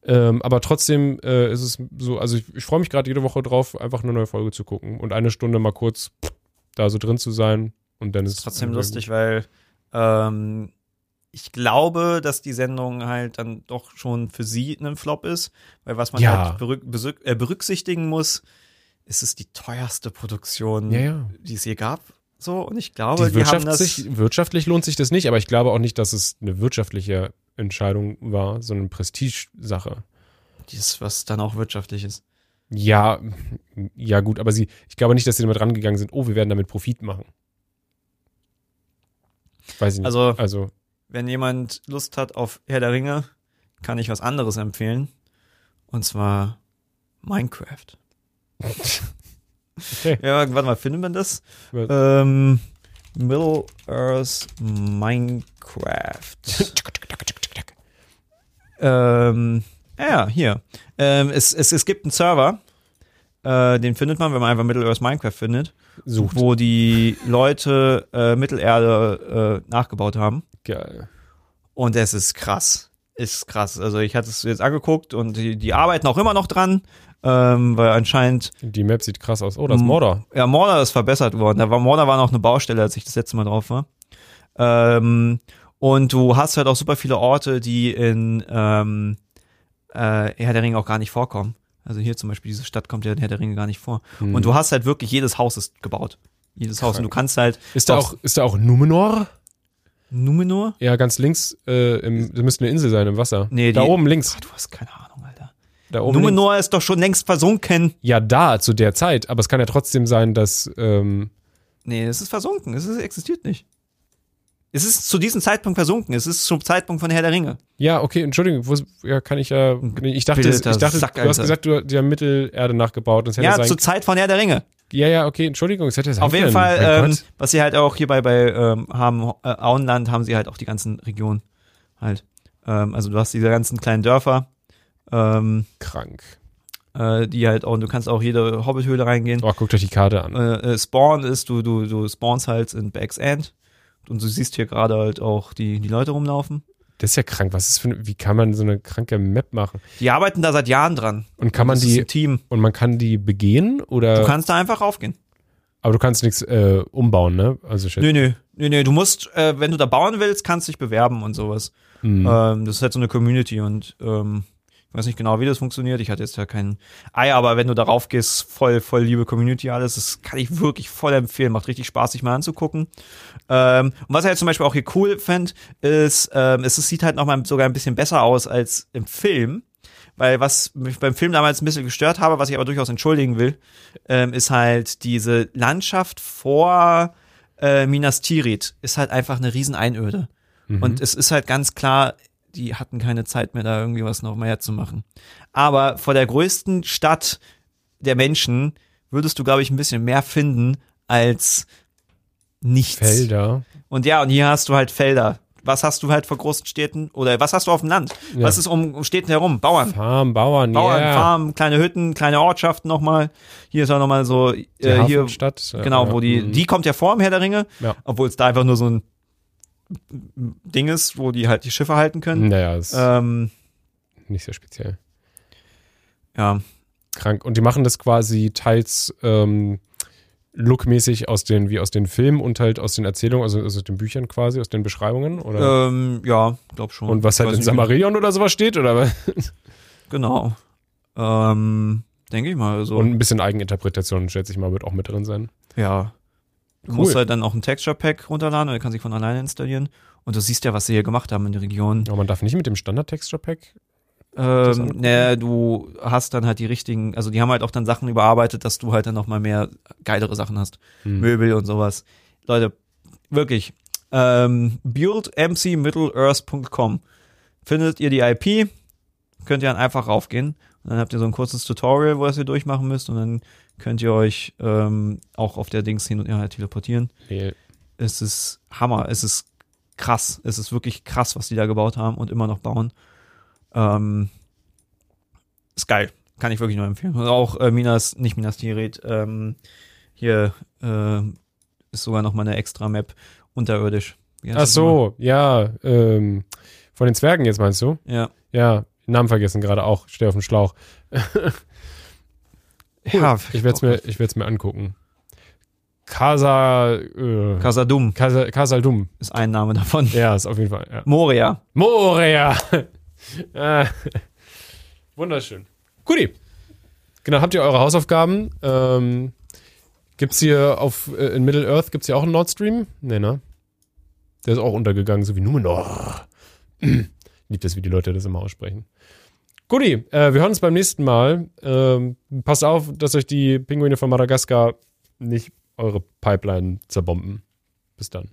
Ähm, aber trotzdem äh, ist es so, also ich, ich freue mich gerade jede Woche drauf, einfach eine neue Folge zu gucken und eine Stunde mal kurz da so drin zu sein und dann ist ist trotzdem lustig, weil ähm, ich glaube, dass die Sendung halt dann doch schon für sie ein Flop ist, weil was man Ja. halt äh, berücksichtigen muss, ist es die teuerste Produktion, Ja, ja. die es je gab. So, und ich glaube, Die die, haben das. wirtschaftlich lohnt sich das nicht, aber ich glaube auch nicht, dass es eine wirtschaftliche Entscheidung war, sondern eine Prestige-Sache. Dies, was dann auch wirtschaftlich ist. Ja, ja gut, aber sie, ich glaube nicht, dass sie damit rangegangen sind, oh, wir werden damit Profit machen. Weiß ich nicht. Also- also Wenn jemand Lust hat auf Herr der Ringe, kann ich was anderes empfehlen. Und zwar Minecraft. Okay. Ja, warte mal, findet man das? Was? Ähm, Middle Earth Minecraft. ähm, ja, hier. Ähm, es, es, es gibt einen Server, äh, den findet man, wenn man einfach Middle Earth Minecraft findet, sucht. wo die Leute äh, Mittelerde äh, nachgebaut haben. Geil. Und es ist krass. Ist krass. Also ich hatte es jetzt angeguckt und die, die arbeiten auch immer noch dran, ähm, weil anscheinend, Die Map sieht krass aus. Oh, das ist. Mordor. ja, Mordor ist verbessert worden. Da war Mordor war noch eine Baustelle, als ich das letzte Mal drauf war. Ähm, und du hast halt auch super viele Orte, die in ähm, äh, Herr der Ringe auch gar nicht vorkommen. Also hier zum Beispiel, diese Stadt kommt ja in Herr der Ringe gar nicht vor. Hm. Und du hast halt wirklich, jedes Haus ist gebaut. Jedes Haus. Und du kannst halt Ist da auch, ist da auch Numenor? Numenor? Ja, ganz links, äh, im, das müsste eine Insel sein im Wasser. Nee, da die- oben links. Ach, du hast keine Ahnung, Alter. Da oben links. Numenor ist doch schon längst versunken. Ja, da, zu der Zeit. Aber es kann ja trotzdem sein, dass, ähm, Nee, es ist versunken. Es ist, existiert nicht. Es ist zu diesem Zeitpunkt versunken. Es ist zum Zeitpunkt von Herr der Ringe. ja, okay, Entschuldigung, wo, ja, kann ich ja, ich dachte, ich Bilder, dachte, Sack, du hast gesagt, du hast ja Mittelerde nachgebaut. Das hätte Ja, sein, zur Zeit von Herr der Ringe. ja, ja, okay, Entschuldigung, es hätte sein Auf jeden können. Fall, ähm, was sie halt auch hier bei, bei ähm, haben, äh, Auenland haben sie halt auch die ganzen Regionen halt. Ähm, also du hast diese ganzen kleinen Dörfer, ähm, Krank. äh, die halt auch, und du kannst auch jede Hobbithöhle reingehen. Oh, guckt euch die Karte an. Äh, äh, Spawn ist, du, du, du spawnst halt in Bags End. Und du siehst hier gerade halt auch die, die Leute rumlaufen. Das ist ja krank. Was ist für eine, wie kann man so eine kranke Map machen? Die arbeiten da seit Jahren dran. Und kann man das die, Team. und man kann die begehen oder, Du kannst da einfach raufgehen. aber du kannst nichts äh, umbauen, ne? Also, shit. Nö, nö, nö, nö. Du musst, äh, wenn du da bauen willst, kannst dich bewerben und sowas. Hm. Ähm, das ist halt so eine Community und ähm, weiß nicht genau, wie das funktioniert. Ich hatte jetzt ja keinen Ei, aber wenn du darauf gehst, voll, voll liebe Community alles, das kann ich wirklich voll empfehlen. Macht richtig Spaß, sich mal anzugucken. Ähm, und was ich halt zum Beispiel auch hier cool fand, ist, ähm, es, es sieht halt noch mal sogar ein bisschen besser aus als im Film. Weil was mich beim Film damals ein bisschen gestört habe, was ich aber durchaus entschuldigen will, ähm, ist halt diese Landschaft vor äh, Minas Tirith ist halt einfach eine riesen Einöde. Mhm. Und es ist halt ganz klar, die hatten keine Zeit mehr, da irgendwie was noch mehr zu machen. Aber vor der größten Stadt der Menschen würdest du, glaube ich, ein bisschen mehr finden als nichts. Felder. Und ja, und hier hast du halt Felder. Was hast du halt vor großen Städten? Oder was hast du auf dem Land? Ja. Was ist um um Städten herum? Bauern. Farm, Bauern, Bauern, yeah. Farmen, kleine Hütten, kleine Ortschaften nochmal. Hier ist auch nochmal so, äh, hier, äh, genau, wo die, mhm. die kommt ja vor im Herr der Ringe, Ja. obwohl es da einfach nur so ein Ding ist, wo die halt die Schiffe halten können. Naja, ist Ähm, nicht sehr speziell. ja, Krank. Und die machen das quasi teils ähm, lookmäßig aus den, wie aus den Filmen und halt aus den Erzählungen, also aus den Büchern quasi, aus den Beschreibungen, oder? ähm, ja, glaub schon. und was halt Weiß in. Samarion oder sowas steht, oder was? Genau. Ähm, denke ich mal. So. Und ein bisschen Eigeninterpretation, schätze ich mal, wird auch mit drin sein. ja. Du Cool. musst halt dann auch ein Texture Pack runterladen und der kann sich von alleine installieren. Und du siehst ja, was sie hier gemacht haben in der Region. Aber man darf nicht mit dem Standard-Texture-Pack. Ähm, angucken? ne, du hast dann halt die richtigen, also die haben halt auch dann Sachen überarbeitet, dass du halt dann noch mal mehr geilere Sachen hast. Hm. Möbel und sowas. Leute, wirklich. Ähm, buildmcmiddleearth.com findet ihr die IP, könnt ihr dann einfach raufgehen und dann habt ihr so ein kurzes Tutorial, wo ihr das ihr durchmachen müsst und dann könnt ihr euch ähm, auch auf der Dings hin und her halt teleportieren. Nee. Es ist Hammer, es ist krass, es ist wirklich krass, was die da gebaut haben und immer noch bauen. Ähm, ist geil. kann ich wirklich nur empfehlen. Und auch äh, Minas, nicht Minas Tirith, ähm, hier äh, ist sogar noch mal eine extra Map unterirdisch. Ach so, ja, ähm, von den Zwergen jetzt meinst du? Ja. Ja, Namen vergessen gerade auch, steh auf dem Schlauch. Ja, Ich werde es mir, ich werd's mir angucken. Casa, äh, Casadum Casa, Casaldum. ist ein Name davon. Ja, ist auf jeden Fall, ja. Moria. Moria! Ah, Wunderschön. Guti. Genau, habt ihr eure Hausaufgaben? Ähm, gibt's hier auf, äh, in Middle-earth, gibt's hier auch einen Nord Stream? Nee, ne? Der ist auch untergegangen, so wie Numenor. Liebt es, wie die Leute das immer aussprechen. Guti, äh, wir hören uns beim nächsten Mal. Ähm, passt auf, dass euch die Pinguine von Madagaskar nicht eure Pipeline zerbomben. Bis dann.